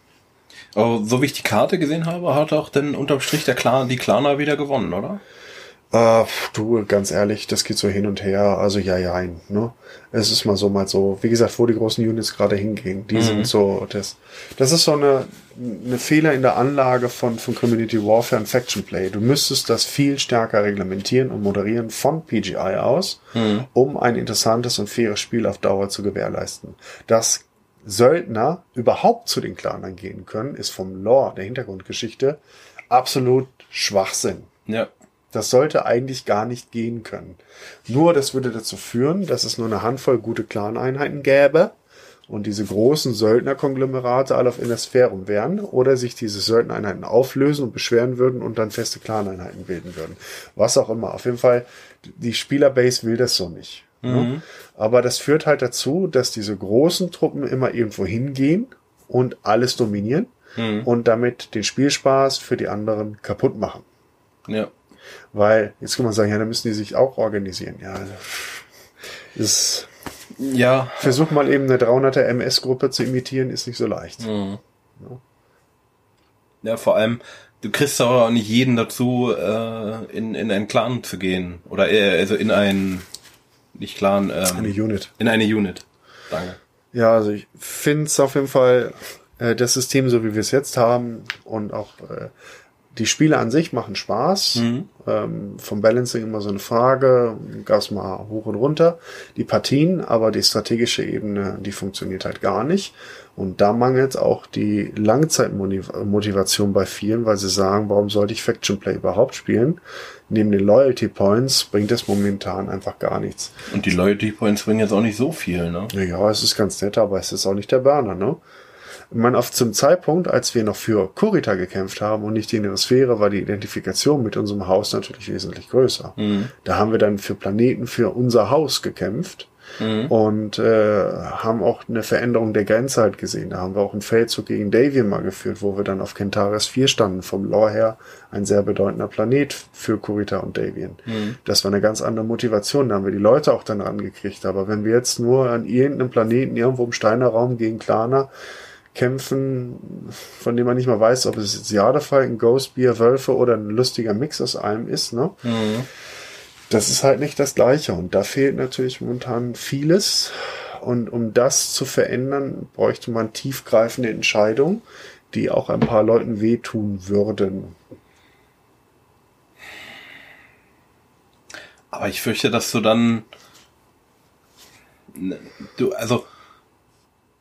Aber so wie ich die Karte gesehen habe, hat auch dann unterm Strich der Clan, die Claner wieder gewonnen, oder? Äh, du, ganz ehrlich, das geht so hin und her. Also ja, ja, ne? Es ist mal so, mal so. Wie gesagt, wo die großen Units gerade hingehen, die sind so, das, das ist so eine, eine Fehler in der Anlage von, von Community Warfare und Faction Play. Du müsstest das viel stärker reglementieren und moderieren von PGI aus, um ein interessantes und faires Spiel auf Dauer zu gewährleisten. Dass Söldner überhaupt zu den Clanern gehen können, ist vom Lore, der Hintergrundgeschichte, absolut Schwachsinn. Ja. Das sollte eigentlich gar nicht gehen können. Nur das würde dazu führen, dass es nur eine Handvoll gute Clan-Einheiten gäbe und diese großen Söldnerkonglomerate alle auf Innersphären wären oder sich diese Söldnereinheiten auflösen und beschweren würden und dann feste Clan-Einheiten bilden würden. Was auch immer. Auf jeden Fall, die Spielerbase will das so nicht. Ne? Aber das führt halt dazu, dass diese großen Truppen immer irgendwo hingehen und alles dominieren und damit den Spielspaß für die anderen kaputt machen. Ja. Weil, jetzt kann man sagen, ja, dann müssen die sich auch organisieren. Ja, also, ist, Ja. versuch mal eben eine 300er MS-Gruppe zu imitieren, ist nicht so leicht. Ja, vor allem, du kriegst aber auch nicht jeden dazu, äh, in, in einen Clan zu gehen. Oder eher, also in ein, nicht Clan, ähm, Eine Unit. in eine Unit. Danke. Ja, also ich finde es auf jeden Fall, äh, das System, so wie wir es jetzt haben und auch äh, die Spiele an sich machen Spaß. Mhm. Ähm, vom Balancing immer so eine Frage, gab's mal hoch und runter. Die Partien, aber die strategische Ebene, die funktioniert halt gar nicht. Und da mangelt auch die Langzeitmotivation bei vielen, weil sie sagen, warum sollte ich Faction Play überhaupt spielen? Neben den Loyalty Points bringt es momentan einfach gar nichts. Und die Loyalty Points bringen jetzt auch nicht so viel, ne? Ja, es ist ganz nett, aber es ist auch nicht der Burner, ne? Ich meine, auf zum Zeitpunkt, als wir noch für Kurita gekämpft haben und nicht die Neosphäre, war die Identifikation mit unserem Haus natürlich wesentlich größer. Mhm. Da haben wir dann für Planeten für unser Haus gekämpft mhm. und äh, haben auch eine Veränderung der Grenze halt gesehen. Da haben wir auch einen Feldzug gegen Davian mal geführt, wo wir dann auf Kentaris 4 standen, vom Lore her ein sehr bedeutender Planet für Kurita und Davian. Mhm. Das war eine ganz andere Motivation, da haben wir die Leute auch dann rangekriegt. Aber wenn wir jetzt nur an irgendeinem Planeten irgendwo im Steinerraum gegen Klaner kämpfen, von dem man nicht mal weiß, ob es jetzt Jadefalken, Ghostbeer, Wölfe oder ein lustiger Mix aus allem ist, ne? Mhm. Das ist halt nicht das Gleiche und da fehlt natürlich momentan vieles. Und um das zu verändern, bräuchte man tiefgreifende Entscheidungen, die auch ein paar Leuten wehtun würden. Aber ich fürchte, dass du dann, ne, du, also,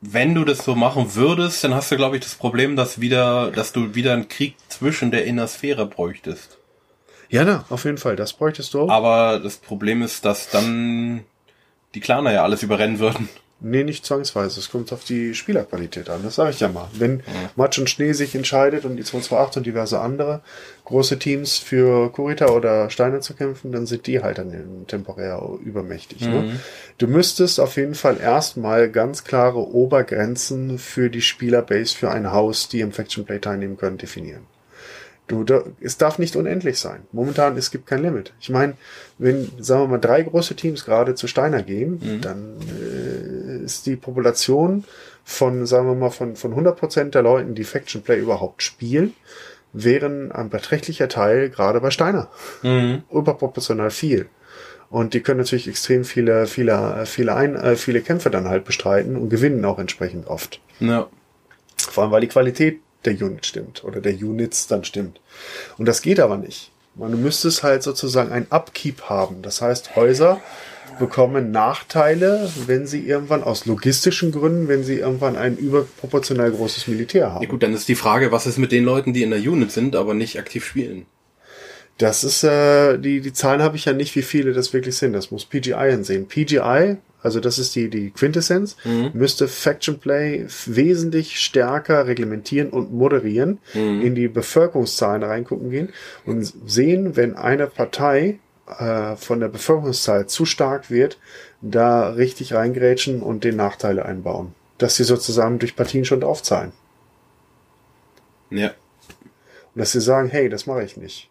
wenn du das so machen würdest, dann hast du, glaube ich, das Problem, dass wieder, dass du wieder einen Krieg zwischen der Innersphäre bräuchtest. Ja, na, auf jeden Fall, das bräuchtest du auch. Aber das Problem ist, dass dann die Klaner ja alles überrennen würden. Nee, nicht zwangsweise. Es kommt auf die Spielerqualität an. Das sage ich ja mal. Wenn ja. Matsch und Schnee sich entscheidet und die 228 und diverse andere große Teams für Kurita oder Steine zu kämpfen, dann sind die halt dann temporär übermächtig. Ne? Mhm. Ne? Du müsstest auf jeden Fall erstmal ganz klare Obergrenzen für die Spielerbase für ein Haus, die im Faction Play teilnehmen können, definieren. Du, da, es darf nicht unendlich sein. Momentan, es gibt kein Limit. Ich meine, wenn, sagen wir mal, drei große Teams gerade zu Steiner gehen, mhm. dann äh, ist die Population von, sagen wir mal, von, von 100% der Leuten, die Faction Play überhaupt spielen, wären ein beträchtlicher Teil gerade bei Steiner. Mhm. Überproportional viel. Und die können natürlich extrem viele, viele, viele, ein, äh, viele Kämpfe dann halt bestreiten und gewinnen auch entsprechend oft. Ja. Vor allem, weil die Qualität der Unit stimmt oder der Units dann stimmt. Und das geht aber nicht. Man müsste es halt sozusagen ein Upkeep haben. Das heißt, Häuser bekommen Nachteile, wenn sie irgendwann aus logistischen Gründen, wenn sie irgendwann ein überproportional großes Militär haben. Ja gut, dann ist die Frage, was ist mit den Leuten, die in der Unit sind, aber nicht aktiv spielen? Das ist, äh, die, die Zahlen habe ich ja nicht, wie viele das wirklich sind. Das muss PGI ansehen. PGI also das ist die, die Quintessenz, mhm. müsste Faction Play wesentlich stärker reglementieren und moderieren, mhm. in die Bevölkerungszahlen reingucken gehen und sehen, wenn eine Partei äh, von der Bevölkerungszahl zu stark wird, da richtig reingrätschen und den Nachteile einbauen. Dass sie sozusagen durch Partien schon draufzahlen. Ja. Und dass sie sagen, hey, das mache ich nicht.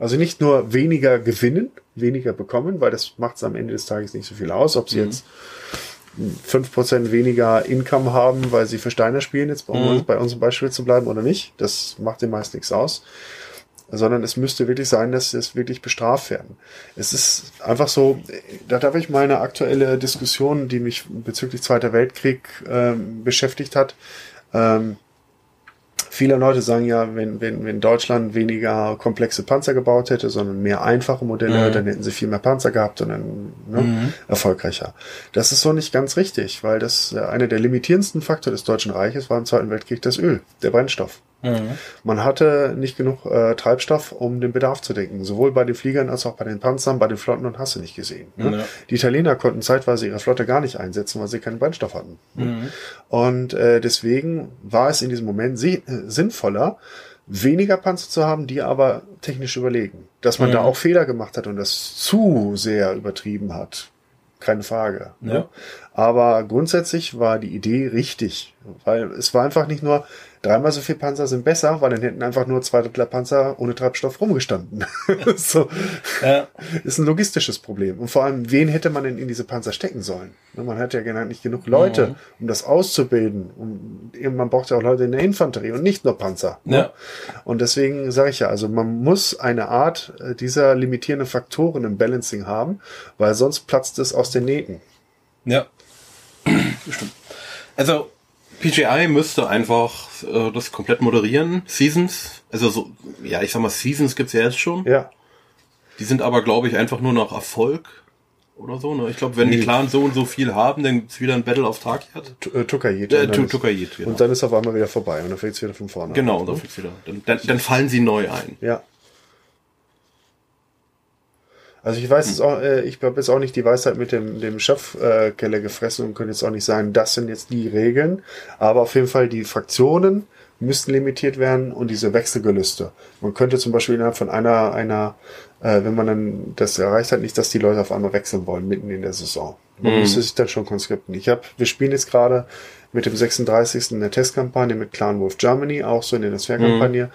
Also nicht nur weniger gewinnen, weniger bekommen, weil das macht es am Ende des Tages nicht so viel aus, ob sie mhm. jetzt fünf Prozent weniger Income haben, weil sie für Steiner spielen, jetzt mhm. bei unserem Beispiel zu bleiben oder nicht. Das macht den meist nichts aus. Sondern es müsste wirklich sein, dass sie es wirklich bestraft werden. Es ist einfach so, da darf ich mal eine aktuelle Diskussion, die mich bezüglich Zweiter Weltkrieg ähm, beschäftigt hat. Ähm, Viele Leute sagen ja, wenn, wenn, wenn Deutschland weniger komplexe Panzer gebaut hätte, sondern mehr einfache Modelle, mhm. dann hätten sie viel mehr Panzer gehabt und dann ne, mhm. erfolgreicher. Das ist so nicht ganz richtig, weil das äh, einer der limitierendsten Faktoren des Deutschen Reiches war im Zweiten Weltkrieg das Öl, der Brennstoff. Mhm. Man hatte nicht genug äh, Treibstoff, um den Bedarf zu decken. Sowohl bei den Fliegern als auch bei den Panzern, bei den Flotten und hast du nicht gesehen. Ne? Ja. Die Italiener konnten zeitweise ihre Flotte gar nicht einsetzen, weil sie keinen Brennstoff hatten. Ne? Mhm. Und äh, deswegen war es in diesem Moment äh, sinnvoller, weniger Panzer zu haben, die aber technisch überlegen. Dass man mhm. da auch Fehler gemacht hat und das zu sehr übertrieben hat. Keine Frage. Ne? Ja. Aber grundsätzlich war die Idee richtig, weil es war einfach nicht nur, Dreimal so viel Panzer sind besser, weil dann hätten einfach nur zwei Drittel Panzer ohne Treibstoff rumgestanden. so. Ja. Ist ein logistisches Problem. Und vor allem, wen hätte man denn in diese Panzer stecken sollen? Ne, man hat ja nicht genug Leute, mhm. um das auszubilden. Um, man braucht ja auch Leute in der Infanterie und nicht nur Panzer. Ne? Ja. Und deswegen sage ich ja, also man muss eine Art äh, dieser limitierenden Faktoren im Balancing haben, weil sonst platzt es aus den Nähten. Ja. Bestimmt. Also PGI müsste einfach äh, das komplett moderieren. Seasons, also so, ja, ich sag mal, Seasons gibt's ja jetzt schon. Ja. Die sind aber, glaube ich, einfach nur noch Erfolg oder so. Ne? Ich glaube, wenn die Nee. Clans so und so viel haben, dann gibt's wieder ein Battle of Tarkiat. T- äh, Tukayit. Äh, Und dann Tu- ist- Tukayit, genau. Und dann ist auf einmal wieder vorbei und dann fängt es wieder von vorne Genau, an. und dann, wieder. Dann, dann, dann fallen sie neu ein. Ja. Also ich weiß jetzt auch, äh, ich habe jetzt auch nicht die Weisheit mit dem, dem Schöpfkeller äh, gefressen und könnte jetzt auch nicht sagen, das sind jetzt die Regeln. Aber auf jeden Fall die Fraktionen müssten limitiert werden und diese Wechselgelüste. Man könnte zum Beispiel innerhalb von einer, einer, äh, wenn man dann das erreicht hat, nicht, dass die Leute auf einmal wechseln wollen, mitten in der Saison. Man müsste sich dann schon konskripten. Ich habe, wir spielen jetzt gerade mit dem 36. eine Testkampagne mit Clan Wolf Germany, auch so in der Netzwerkkampagne.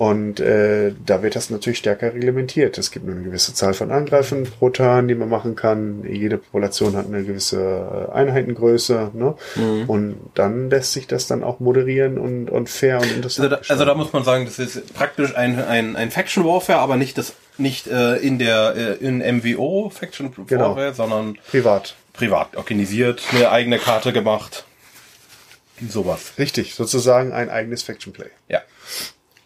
Und äh, da wird das natürlich stärker reglementiert. Es gibt nur eine gewisse Zahl von Angreifen pro Turn, die man machen kann. Jede Population hat eine gewisse äh, Einheitengröße. Ne? Und dann lässt sich das dann auch moderieren und, und fair und Also interessant. da, also da muss man sagen, das ist praktisch ein, ein, ein Faction Warfare, aber nicht das nicht äh, in der äh, in MWO Faction Genau. Warfare, sondern privat. privat organisiert, eine eigene Karte gemacht. Sowas. Richtig, sozusagen ein eigenes Faction Play. Ja.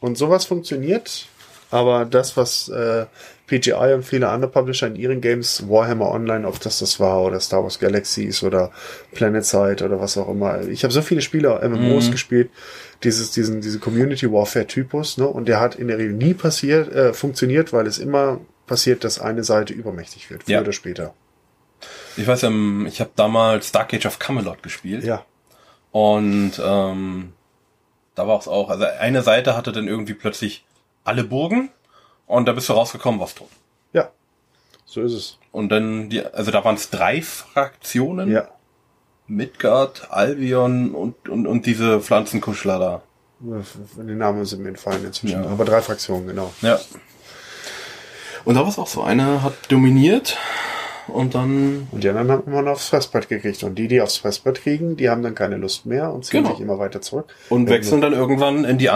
Und sowas funktioniert, aber das, was äh, PGI und viele andere Publisher in ihren Games, Warhammer Online, ob das das war, oder Star Wars Galaxies oder PlanetSide oder was auch immer. Ich habe so viele Spiele, MMOs gespielt, dieses, diesen, diese Community Warfare Typus, ne? Und der hat in der Regel nie passiert, äh, funktioniert, weil es immer passiert, dass eine Seite übermächtig wird, früher Ja. oder später. Ich weiß, ähm, ich habe damals Dark Age of Camelot gespielt. Ja. Und ähm, da war es auch. Also eine Seite hatte dann irgendwie plötzlich alle Burgen und da bist du rausgekommen, warst tot. Ja. So ist es. Und dann die, also da waren es drei Fraktionen. Ja. Midgard, Albion und, und, und diese Pflanzenkuschler da. Die Namen sind mir entfallen inzwischen. Ja. Aber drei Fraktionen, genau. Ja. Und da war es auch so. Eine hat dominiert und dann. Und die anderen haben immer noch aufs Fressbrett gekriegt. Und die, die aufs Fressbrett kriegen, die haben dann keine Lust mehr und ziehen Genau. sich immer weiter zurück. Und wechseln dann irgendwann in die,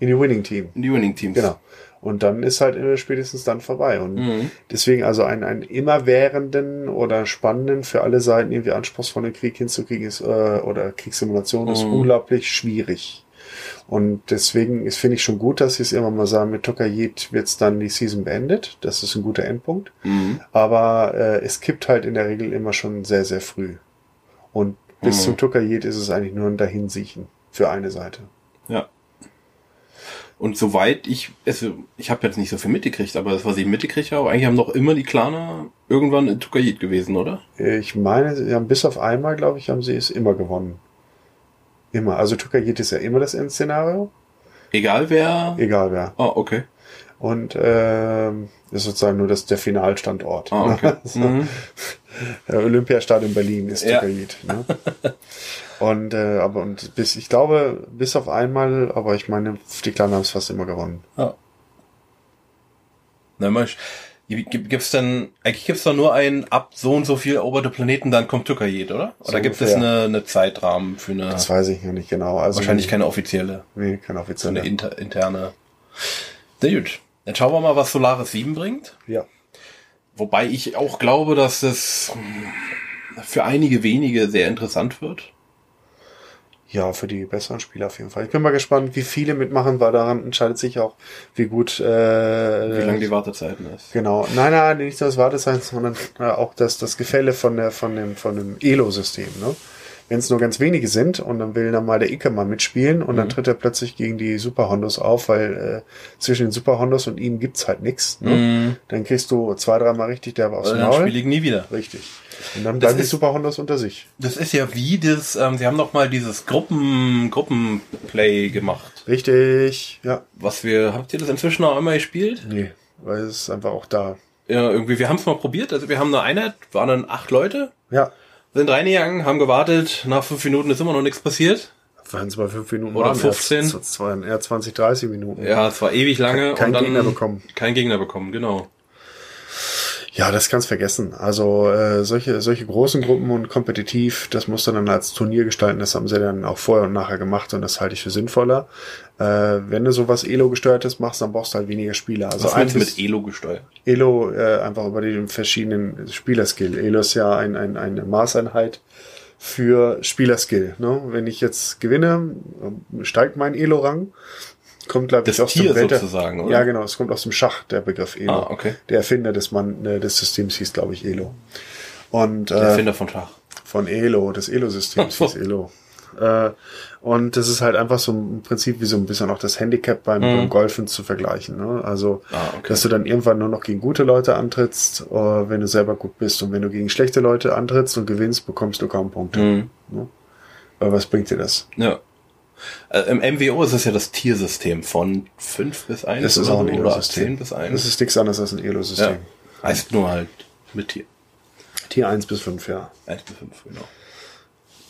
In die Winning Team. in die Winning Teams. Genau. Und dann ist halt äh, spätestens dann vorbei. Und Mhm. deswegen also einen, einen immerwährenden oder spannenden, für alle Seiten irgendwie anspruchsvollen Krieg hinzukriegen ist, äh, oder Kriegssimulation ist Mhm. unglaublich schwierig. Und deswegen ist, finde ich schon gut, dass sie es immer mal sagen, mit Tokayit wird's dann die Season beendet. Das ist ein guter Endpunkt. Mhm. Aber äh, es kippt halt in der Regel immer schon sehr, sehr früh. Und bis Mhm. zum Tukayit ist es eigentlich nur ein Dahinsiechen für eine Seite. Ja. Und soweit ich, also ich habe jetzt nicht so viel mitgekriegt, aber das, was ich mitgekriegt habe, eigentlich haben doch immer die Klaner irgendwann in Tukayit gewesen, oder? Ich meine, sie haben bis auf einmal, glaube ich, haben sie es immer gewonnen. Immer. Also Tukayit ist ja immer das Endszenario, Egal wer. egal wer. Ah, okay. Und ähm, ist sozusagen nur das, der Finalstandort. Ah, okay. So. Mhm. Olympiastadion Berlin ist Ja. Tukayit. Ne? Und äh, aber und bis ich glaube bis auf einmal, aber ich meine, die Klanen haben es fast immer gewonnen. Ja. Na, mal, gibt, gibt's denn, eigentlich gibt's doch nur ein ab so und so viel eroberte Planeten, dann kommt Tukayet, oder? Oder So gibt es ungefähr. eine, eine Zeitrahmen für eine, Das weiß ich noch nicht genau. Also wahrscheinlich keine offizielle, Nee, keine so offizielle. eine inter, interne. Sehr gut. Dann schauen wir mal, was Solaris 7 bringt. ja. Wobei ich auch glaube, dass es für einige wenige sehr interessant wird. Ja, für die besseren Spieler auf jeden Fall. Ich bin mal gespannt, wie viele mitmachen, weil daran entscheidet sich auch, wie gut. Äh, Wie lange die Wartezeiten ist. Genau. Nein, nein, nicht nur das Wartezeichen, sondern äh, auch das, das Gefälle von der, von dem, von dem Elo-System, ne? Wenn es nur ganz wenige sind und dann will dann mal der Icke mal mitspielen und Mhm. dann tritt er plötzlich gegen die Super Hondos auf, weil äh, zwischen den Super Hondos und ihm gibt's halt nichts. Ne? Mhm. Dann kriegst du zwei, dreimal richtig derbe aufs Also dann Maul. spiele ich nie wieder. Richtig. Und dann Das bleiben die Super Hondos unter sich. Das ist ja wie das, ähm, sie haben noch mal dieses Gruppen, Gruppenplay gemacht. Richtig. Ja. Was wir, habt ihr das inzwischen auch einmal gespielt? Nee, weil es ist einfach auch da. Ja, irgendwie, wir haben es mal probiert. Also wir haben eine Einheit, waren dann acht Leute, Ja. Sind reingegangen, haben gewartet. Nach fünf Minuten ist immer noch nichts passiert. Waren es bei fünf Minuten Oder waren, 15. Es es waren eher 20, 30 Minuten. Ja, es war ewig lange. Kein und dann Gegner bekommen. Kein Gegner bekommen, genau. Ja, das kannst vergessen. Also äh, solche solche großen Gruppen und kompetitiv, das musst du dann als Turnier gestalten. Das haben sie dann auch vorher und nachher gemacht und das halte ich für sinnvoller. Äh, wenn du sowas Elo gesteuertes machst, dann brauchst du halt weniger Spieler. Also Was meinst du mit Elo gesteuert? Elo äh, einfach über die verschiedenen Spielerskill. Elo ist ja ein, ein, eine Maßeinheit für Spielerskill. Ne? Wenn ich jetzt gewinne, steigt mein Elo-Rang. Kommt, glaube ich, aus Tier dem sozusagen, oder? Ja, genau. Es kommt aus dem Schach, der Begriff Elo. Ah, okay. Der Erfinder des, Mann, äh, des Systems hieß, glaube ich, Elo. Und Der äh, Erfinder von Schach. von Elo, des Elo-Systems hieß Elo. Äh, und das ist halt einfach so im Prinzip wie so ein bisschen auch das Handicap beim, beim Golfen zu vergleichen. Ne? Also, Mhm. Ah, okay. dass du dann irgendwann nur noch gegen gute Leute antrittst, wenn du selber gut bist. Und wenn du gegen schlechte Leute antrittst und gewinnst, bekommst du kaum Punkte. Mhm. Ne? Aber was bringt dir das? Ja. Äh, Im MWO ist es ja das Tiersystem von 5 bis 1 Das ist oder, auch ein oder Elo-System. 10 bis 1. Das ist nichts anderes als ein ja. Elo-System. Heißt nur halt mit Tier. Tier 1 bis 5, ja. 1 bis 5, genau.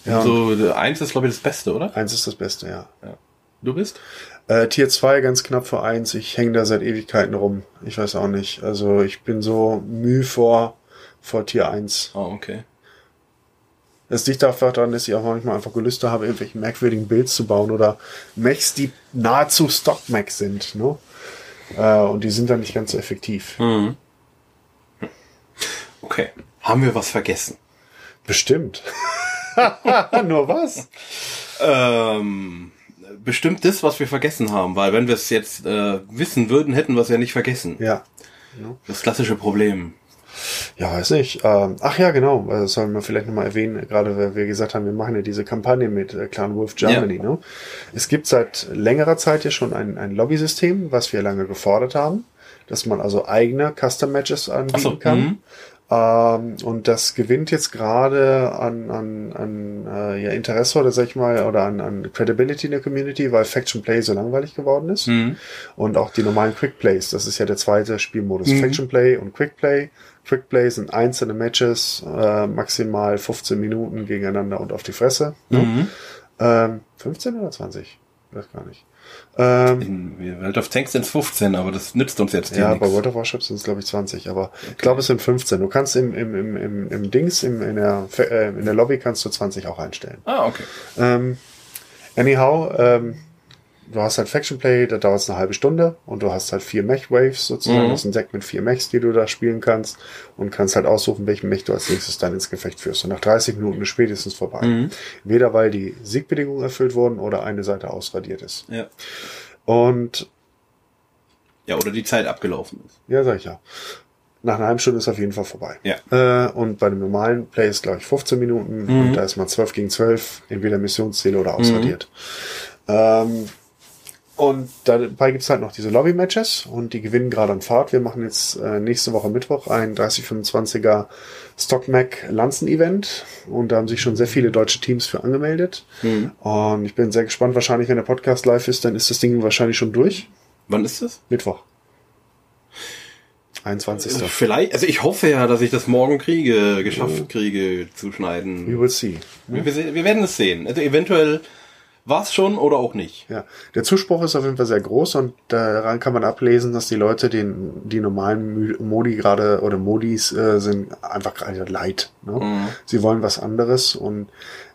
Ja, so, der 1 ist, glaube ich, das Beste, oder? 1 ist das Beste, ja. Ja. Du bist? Äh, Tier 2 ganz knapp vor 1. Ich hänge da seit Ewigkeiten rum. Ich weiß auch nicht. Also ich bin so müh vor, vor Tier 1. Oh, okay. Das liegt einfach daran, dass ich auch manchmal einfach Gelüste habe, irgendwelche merkwürdigen Builds zu bauen oder Mechs, die nahezu Stock-Mechs sind. Ne? Äh, und die sind dann nicht ganz so effektiv. Okay. Haben wir was vergessen? Bestimmt. Nur was? Ähm, bestimmt das, was wir vergessen haben, weil wenn wir es jetzt äh, wissen würden, hätten wir es ja nicht vergessen. Ja. Das klassische Problem. Ja, weiß nicht. Ähm, ach ja, genau. Das sollen wir vielleicht nochmal erwähnen, gerade weil wir gesagt haben, wir machen ja diese Kampagne mit äh, Clan Wolf Germany. Ja. Ne? Es gibt seit längerer Zeit ja schon ein, ein Lobby-System, was wir lange gefordert haben, dass man also eigene Custom-Matches anbieten so, kann. mhm. Ähm, und das gewinnt jetzt gerade an, an, an äh, ja, Interesse oder sag ich mal, oder an, an Credibility in der Community, weil Faction Play so langweilig geworden ist. Und auch die normalen Quick Plays, das ist ja der zweite Spielmodus. Faction Play und Quick Play. Quick Play sind einzelne Matches, äh, maximal 15 Minuten gegeneinander und auf die Fresse. Ne? Ähm, 15 oder 20? Ich weiß gar nicht. Ähm, In Welt of Tanks sind es 15, aber das nützt uns jetzt ja, nichts. bei World of Warship sind es, glaube ich, 20, aber ich glaube, es sind 15. Du kannst im, im, im, im, im Dings, im, in, der, äh, in der Lobby kannst du 20 auch einstellen. Ah, okay. Ähm, anyhow, ähm, du hast halt Faction Play, da dauert es eine halbe Stunde und du hast halt vier Mech-Waves sozusagen. Mhm. Das ist ein Deck mit vier Mechs, die du da spielen kannst und kannst halt aussuchen, welchen Mech du als nächstes dann ins Gefecht führst. Und nach 30 Minuten ist spätestens vorbei. Mhm. Weder weil die Siegbedingungen erfüllt wurden oder eine Seite ausradiert ist. Ja. Und Ja, oder die Zeit abgelaufen ist. Ja, sag ich ja. Nach einer halben Stunde ist auf jeden Fall vorbei. Ja. Äh, und bei dem normalen Play ist, glaube ich, 15 Minuten. Und da ist man 12 gegen 12, entweder Missionsziele oder ausradiert. Ähm, und dabei gibt's halt noch diese Lobby-Matches und die gewinnen gerade an Fahrt. Wir machen jetzt äh, nächste Woche Mittwoch ein 3025er StockMac Lanzen-Event und da haben sich schon sehr viele deutsche Teams für angemeldet. Und ich bin sehr gespannt. Wahrscheinlich, wenn der Podcast live ist, dann ist das Ding wahrscheinlich schon durch. Wann ist das? Mittwoch. 21. Vielleicht, also ich hoffe ja, dass ich das morgen kriege, geschafft kriege zu schneiden. We will see. Wir, wir, wir werden es sehen. Also eventuell war es schon oder auch nicht. Ja, der Zuspruch ist auf jeden Fall sehr groß und daran kann man ablesen, dass die Leute den die normalen Modi gerade oder Modis äh, sind einfach gerade leid. Ne? Sie wollen was anderes und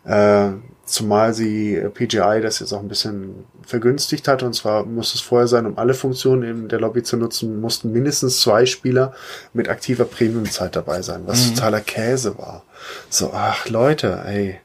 äh, zumal sie PGI das jetzt auch ein bisschen vergünstigt hat und zwar muss es vorher sein, um alle Funktionen in der Lobby zu nutzen, mussten mindestens zwei Spieler mit aktiver Premium-Zeit dabei sein, was totaler Käse war. So, ach Leute, ey.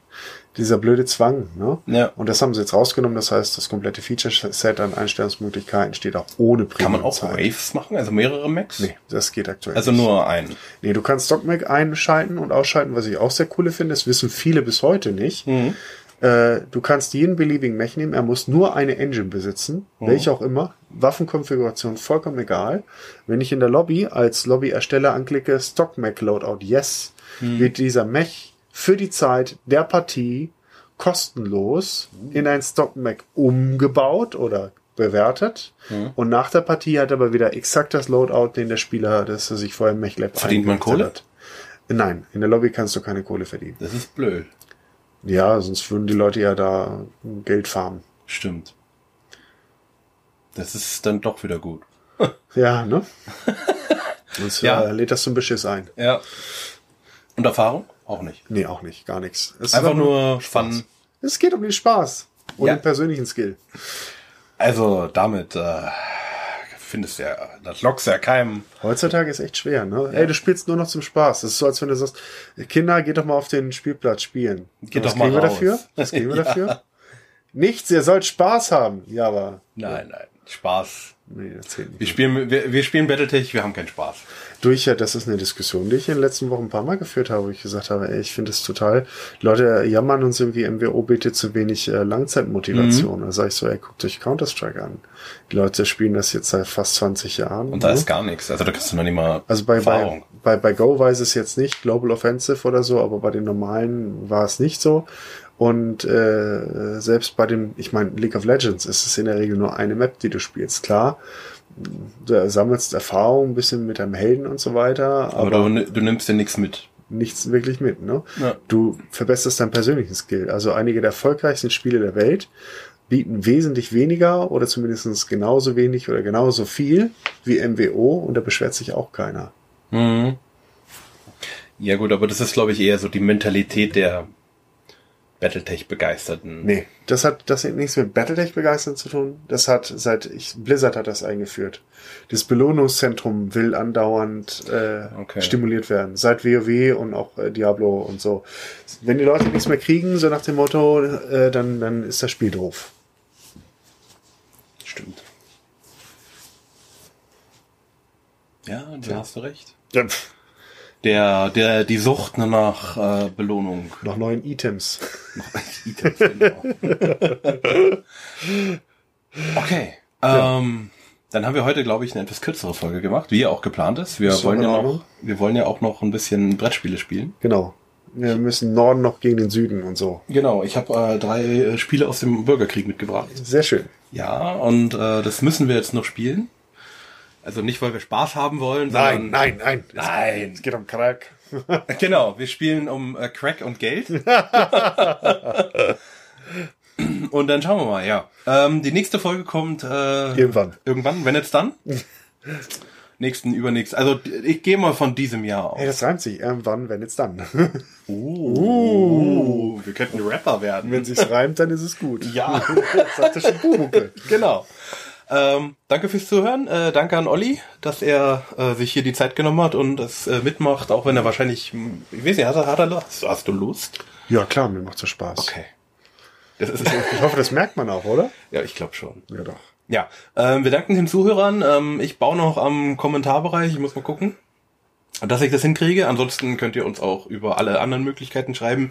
Dieser blöde Zwang, ne? Ja. Und das haben sie jetzt rausgenommen. Das heißt, das komplette Feature-Set an Einstellungsmöglichkeiten steht auch ohne Kann man auch Premium-Zeit. Waves machen, also mehrere Macs? Nee, das geht aktuell Also nicht. nur einen. Nee, du kannst StockMac einschalten und ausschalten, was ich auch sehr cool finde. Das wissen viele bis heute nicht. Mhm. Äh, du kannst jeden beliebigen Mech nehmen. Er muss nur eine Engine besitzen, Mhm. welche auch immer. Waffenkonfiguration vollkommen egal. Wenn ich in der Lobby als Lobby-Ersteller anklicke StockMac Loadout Yes, Mhm. wird dieser Mech für die Zeit der Partie kostenlos in ein StockMac umgebaut oder bewertet. Mhm. Und nach der Partie hat er aber wieder exakt das Loadout, den der Spieler, das er sich vorher im MechLab Verdient man Kohle? Hat. Nein, in der Lobby kannst du keine Kohle verdienen. Das ist blöd. Ja, sonst würden die Leute ja da Geld farmen. Stimmt. Das ist dann doch wieder gut. Ja, ne? Sonst Ja. äh, lädt das zum Beschiss ein. Ja. Und Erfahrung? Auch nicht. Nee, auch nicht, gar nichts. Es Einfach nur Fun. Es geht um den Spaß und Ja. den persönlichen Skill. Also damit äh, findest ja, das lockst ja keinem. Heutzutage ist echt schwer, ne? Ey, du spielst nur noch zum Spaß. Das ist so, als wenn du sagst, Kinder, geht doch mal auf den Spielplatz spielen. Geht Was doch mal raus. dafür? Was kriegen wir Ja. dafür? Nichts, ihr sollt Spaß haben. Ja, aber. Nein, nein, Spaß. Nee. Wir spielen, wir, wir spielen Battletech, wir haben keinen Spaß. durch, ja, das ist eine Diskussion, die ich in den letzten Wochen ein paar Mal geführt habe, wo ich gesagt habe, ey, ich finde es total, Leute jammern uns irgendwie, MWO bietet zu wenig äh, Langzeitmotivation. Da sage ich so, ey, guckt euch Counter-Strike an. Die Leute spielen das jetzt seit fast 20 Jahren. Und da ne? ist gar nichts. Also da kriegst du noch nicht mal also bei, bei, bei, bei Go weiß es jetzt nicht, Global Offensive oder so, aber bei den normalen war es nicht so. Und äh, selbst bei dem, ich meine, League of Legends ist es in der Regel nur eine Map, die du spielst. Klar, du sammelst Erfahrung ein bisschen mit deinem Helden und so weiter, aber du, du nimmst dir nichts mit. nichts wirklich mit. Ne? Ja. Du verbesserst deinen persönlichen Skill. Also einige der erfolgreichsten Spiele der Welt bieten wesentlich weniger oder zumindest genauso wenig oder genauso viel wie MWO und da beschwert sich auch keiner. Mhm. Ja gut, aber das ist, glaube ich, eher so die Mentalität der Battletech-Begeisterten. Nee, das hat das hat nichts mit Battletech begeistern zu tun. Das hat seit ich Blizzard hat das eingeführt. Das Belohnungszentrum will andauernd äh, Okay. stimuliert werden. Seit WoW und auch äh, Diablo und so. Wenn die Leute nichts mehr kriegen, so nach dem Motto, äh, dann dann ist das Spiel doof. Stimmt. Ja, da hast du recht. Ja, pff, Der, der, die Sucht nach äh, Belohnung. noch neuen Items. Items, genau. okay. Ähm, dann haben wir heute, glaube ich, eine etwas kürzere Folge gemacht, wie ja auch geplant ist. Wir Ist wollen ja noch, wir wollen ja auch noch ein bisschen Brettspiele spielen. Genau. Wir müssen Norden noch gegen den Süden und so. Genau, ich habe äh, drei äh, Spiele aus dem Bürgerkrieg mitgebracht. Sehr schön. Ja, und äh, das müssen wir jetzt noch spielen. Also nicht, weil wir Spaß haben wollen, Nein, sondern nein, nein. Nein. Es geht um Crack. Genau, wir spielen um äh, Crack und Geld. und dann schauen wir mal, ja. Ähm, die nächste Folge kommt äh, Irgendwann. irgendwann, wenn jetzt dann. Nächsten, übernächsten. Also ich gehe mal von diesem Jahr aus. Hey, das reimt sich. Irgendwann, wenn jetzt dann. Uh, wir könnten Rapper werden. wenn sich's reimt, dann ist es gut. Ja. Das sagte schon Bubuke. genau. Ähm, danke fürs Zuhören. Äh, danke an Olli, dass er äh, sich hier die Zeit genommen hat und das äh, mitmacht, auch wenn er wahrscheinlich, hm, ich weiß nicht, hat er, hat er Lust? Hast du Lust? Ja, klar, mir macht's so Spaß. Okay. Das ist, Ich hoffe, das merkt man auch, oder? ja, ich glaube schon. Ja, doch. Ja, ähm, wir danken den Zuhörern. Ähm, ich baue noch am Kommentarbereich, ich muss mal gucken, dass ich das hinkriege. Ansonsten könnt ihr uns auch über alle anderen Möglichkeiten schreiben.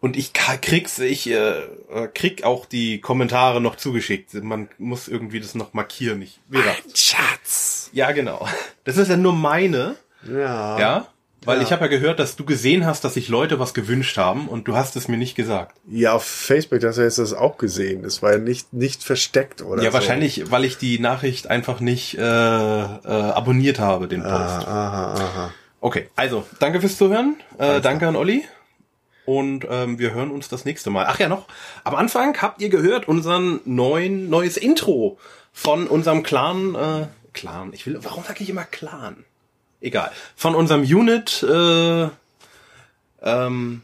Und ich krieg's, ich äh, krieg auch die Kommentare noch zugeschickt. Man muss irgendwie das noch markieren. Ich, wie gesagt. Schatz. Ja, genau. Das ist ja nur meine, Ja. ja, weil Ja. ich habe ja gehört, dass du gesehen hast, dass sich Leute was gewünscht haben und du hast es mir nicht gesagt. Ja, auf Facebook, hast du das auch gesehen. Das war ja nicht, nicht versteckt, oder? ja, so. wahrscheinlich, weil ich die Nachricht einfach nicht äh, äh, abonniert habe, den Post. Ah, aha, aha. Okay, also danke fürs Zuhören. Äh, danke an Olli. Und ähm, wir hören uns das nächste Mal. Ach ja, noch. Am Anfang habt ihr gehört unseren neuen neues Intro von unserem Clan. Äh, Clan. Ich will. Warum sage ich immer Clan? Egal. Von unserem Unit. Äh, ähm,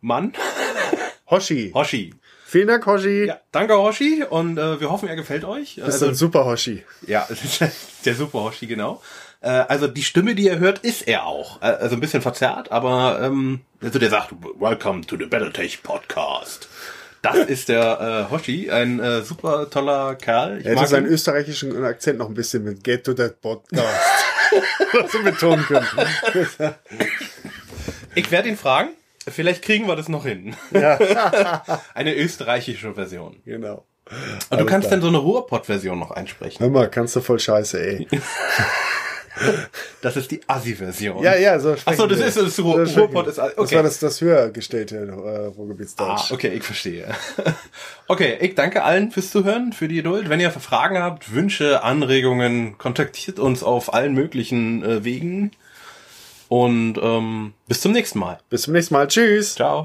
Mann. Hoshi. Hoshi. Vielen Dank, Hoshi. Ja, danke Hoshi und äh, wir hoffen, er gefällt euch. Bist ein super Hoshi. Ja, der Super Hoshi, genau. Äh, also die Stimme, die ihr hört, ist er auch. Äh, also ein bisschen verzerrt, aber ähm, also der sagt, Welcome to the Battletech Podcast. Das ist der äh, Hoshi, ein äh, super toller Kerl. Ich Er hätte seinen ihn. österreichischen Akzent noch ein bisschen mit Get to that Podcast. so betonen können. Ich werde ihn fragen. Vielleicht kriegen wir das noch hin. Ja, Eine österreichische Version. genau. Und du kannst klar. dann so eine Ruhrpott-Version noch einsprechen. Hör mal, kannst du voll scheiße, ey. Das ist die Assi-Version. Ja, ja, so Ach so, das ist- das ist Ruhr- sprechen Ruhrpott ist- okay. Das war das, das höher gestellte äh, Ah, Ruhrgebietsdeutsch. okay, ich verstehe. Okay, ich danke allen fürs Zuhören, für die Geduld. Wenn ihr Fragen habt, Wünsche, Anregungen, kontaktiert uns auf allen möglichen äh, Wegen. Und ähm, bis zum nächsten Mal. Bis zum nächsten Mal. Tschüss. Ciao.